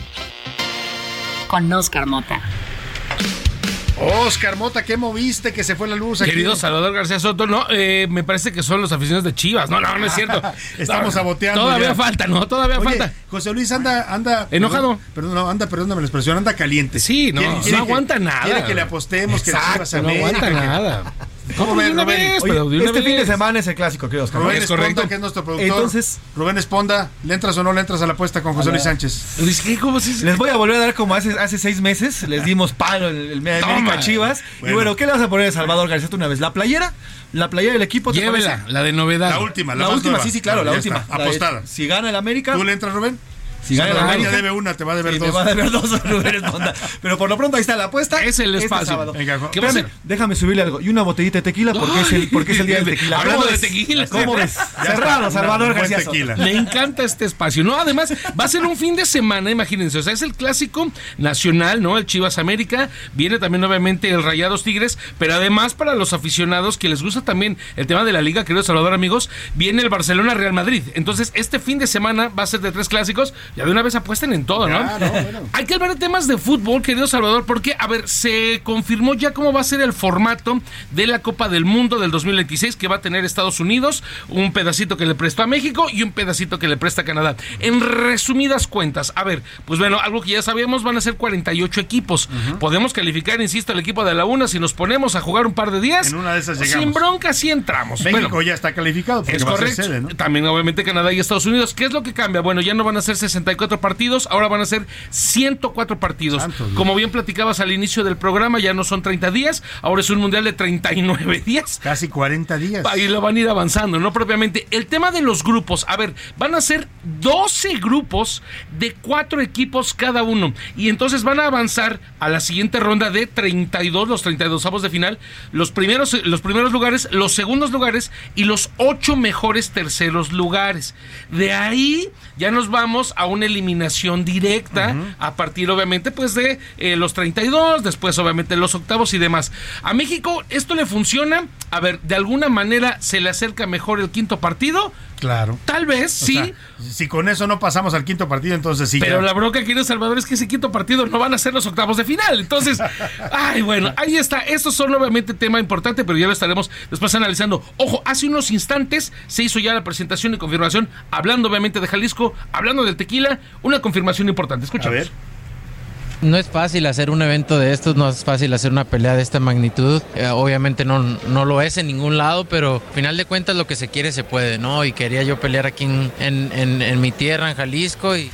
con Oscar Mota. Oscar Mota, ¿qué moviste que se fue la luz aquí? Querido Salvador García Soto, no, eh, me parece que son los aficionados de Chivas. No, no, no es cierto. Estamos No, saboteando. Todavía ya. falta, ¿no? Todavía Oye, falta. José Luis anda, anda. ¿Enojado? Perdón, no, anda, perdóname la expresión, anda caliente. Sí, no, no aguanta nada. Quiere que le apostemos, que le Exacto, subas a no América, aguanta que- nada. ¿Cómo Rubén? vez, Oye, de una este fin de semana es el clásico, querido Oscar. Rubén Es Esponda, correcto. que es nuestro productor. Entonces, Rubén Esponda, ¿le entras o no le entras a la apuesta con José Luis Sánchez? Les voy a volver a dar como hace, hace seis meses. Les dimos palo el, el América. Chivas. Bueno. Y bueno, ¿qué le vas a poner a Salvador García una vez? ¿La playera? ¿La playera del equipo? ¿te Llévela, la de novedad. La última, la La más última, nueva. sí, sí, claro, No, la última. está, La de- apostada. si gana el América. ¿Tú le entras, Rubén? Si gana el América. debe una, te va a deber Sí, dos. me va a deber dos. Pero por lo pronto ahí está la apuesta. Es el Este espacio. déjame subirle algo. Y una botellita de tequila porque, es, el, porque es el día del tequila. Hablando ¿Cómo de tequila. ¿Cómo ves? Cerrado, Salvador García. Me encanta este espacio. No, además, va a ser un fin de semana, imagínense. O sea, es el clásico nacional, ¿no? El Chivas América. Viene también, obviamente, el Rayados Tigres. Pero además, para los aficionados que les gusta también el tema de la liga, querido Salvador, amigos, viene el Barcelona Real Madrid. Entonces, este fin de semana va a ser de tres clásicos, Ya de una vez apuesten en todo, ¿no? No, bueno. Hay que hablar de temas de fútbol, querido Salvador, porque, a ver, se confirmó ya cómo va a ser el formato de la Copa del Mundo del 2026 que va a tener Estados Unidos, un pedacito que le prestó a México y un pedacito que le presta a Canadá. En resumidas cuentas, a ver, pues bueno, algo que ya sabíamos, van a ser 48 equipos. Podemos calificar, insisto, el equipo de la UNA si nos ponemos a jugar un par de días. En una de esas Sin llegamos. bronca, sí entramos. México Bueno, ya está calificado es correcto. sede, ¿no? También, obviamente, Canadá y Estados Unidos. ¿Qué es lo que cambia? Bueno, ya no van a ser 64 partidos, ahora van a ser 104 partidos. Como bien platicabas al inicio del programa, ya no son 30 días, ahora es un mundial de 39 días. Casi 40 días. Y lo van a ir avanzando, ¿no? Propiamente. El tema de los grupos, a ver, van a ser 12 grupos de 4 equipos cada uno. Y entonces van a avanzar a la siguiente ronda de 32, los 32 avos de final, los primeros, los primeros lugares, los segundos lugares y los 8 mejores terceros lugares. De ahí ya nos vamos a una eliminación directa a partir obviamente pues de eh, los 32, después obviamente los octavos y demás. A México esto le funciona, a ver, de alguna manera se le acerca mejor el quinto partido. Claro. Tal vez, O sí. sea, si con eso no pasamos al quinto partido, entonces sí. Pero ya. la bronca, querido Salvador, es que ese quinto partido no van a ser los octavos de final. Entonces, ay, bueno, ahí está. Estos son obviamente tema importante, pero ya lo estaremos después analizando. Ojo, hace unos instantes se hizo ya la presentación y confirmación, hablando obviamente de Jalisco, hablando del tequila, una confirmación importante. Escuchamos. No es fácil hacer un evento de estos, no es fácil hacer una pelea de esta magnitud. Eh, obviamente no, no lo es en ningún lado, pero al final de cuentas lo que se quiere se puede, ¿no? Y quería yo pelear aquí en, en- en- en mi tierra, en Jalisco. Y...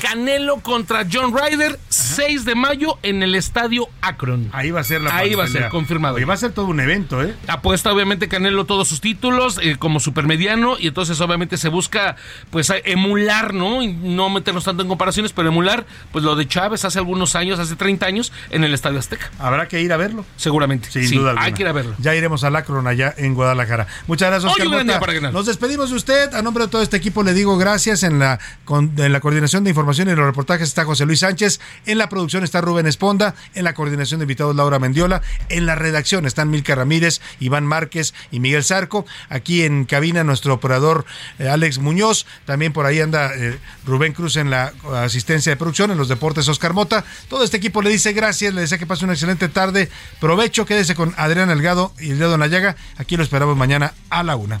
Canelo contra John Ryder, 6 de mayo en el estadio Akron. Ahí va a ser la Ahí va a ser confirmado. Oye, va a ser todo un evento, ¿eh? Apuesta obviamente Canelo todos sus títulos eh, como supermediano y entonces obviamente se busca pues emular, ¿no? Y no meternos tanto en comparaciones, pero emular pues lo de Chávez hace algunos años, hace 30 años en el Estadio Azteca. Habrá que ir a verlo. Seguramente. Sin sí, duda alguna. hay que ir a verlo. Ya iremos al Akron allá en Guadalajara. Muchas gracias, Hoy Oscar Mota. para ganar. Nos despedimos de usted. A nombre de todo este equipo le digo gracias. En la, con- en la coordinación de información y los reportajes está José Luis Sánchez. En la producción está Rubén Esponda. En la coordinación de invitados Laura Mendiola. En la redacción están Milka Ramírez, Iván Márquez y Miguel Zarco. Aquí en cabina nuestro operador eh, Alex Muñoz. También por ahí anda eh, Rubén Cruz en la asistencia de producción. En los deportes Oscar Mota. Todo este equipo le dice gracias. Le desea que pase una excelente tarde. Provecho. Quédese con Adrián Elgado y el dedo en la llaga. Aquí lo esperamos mañana a la una.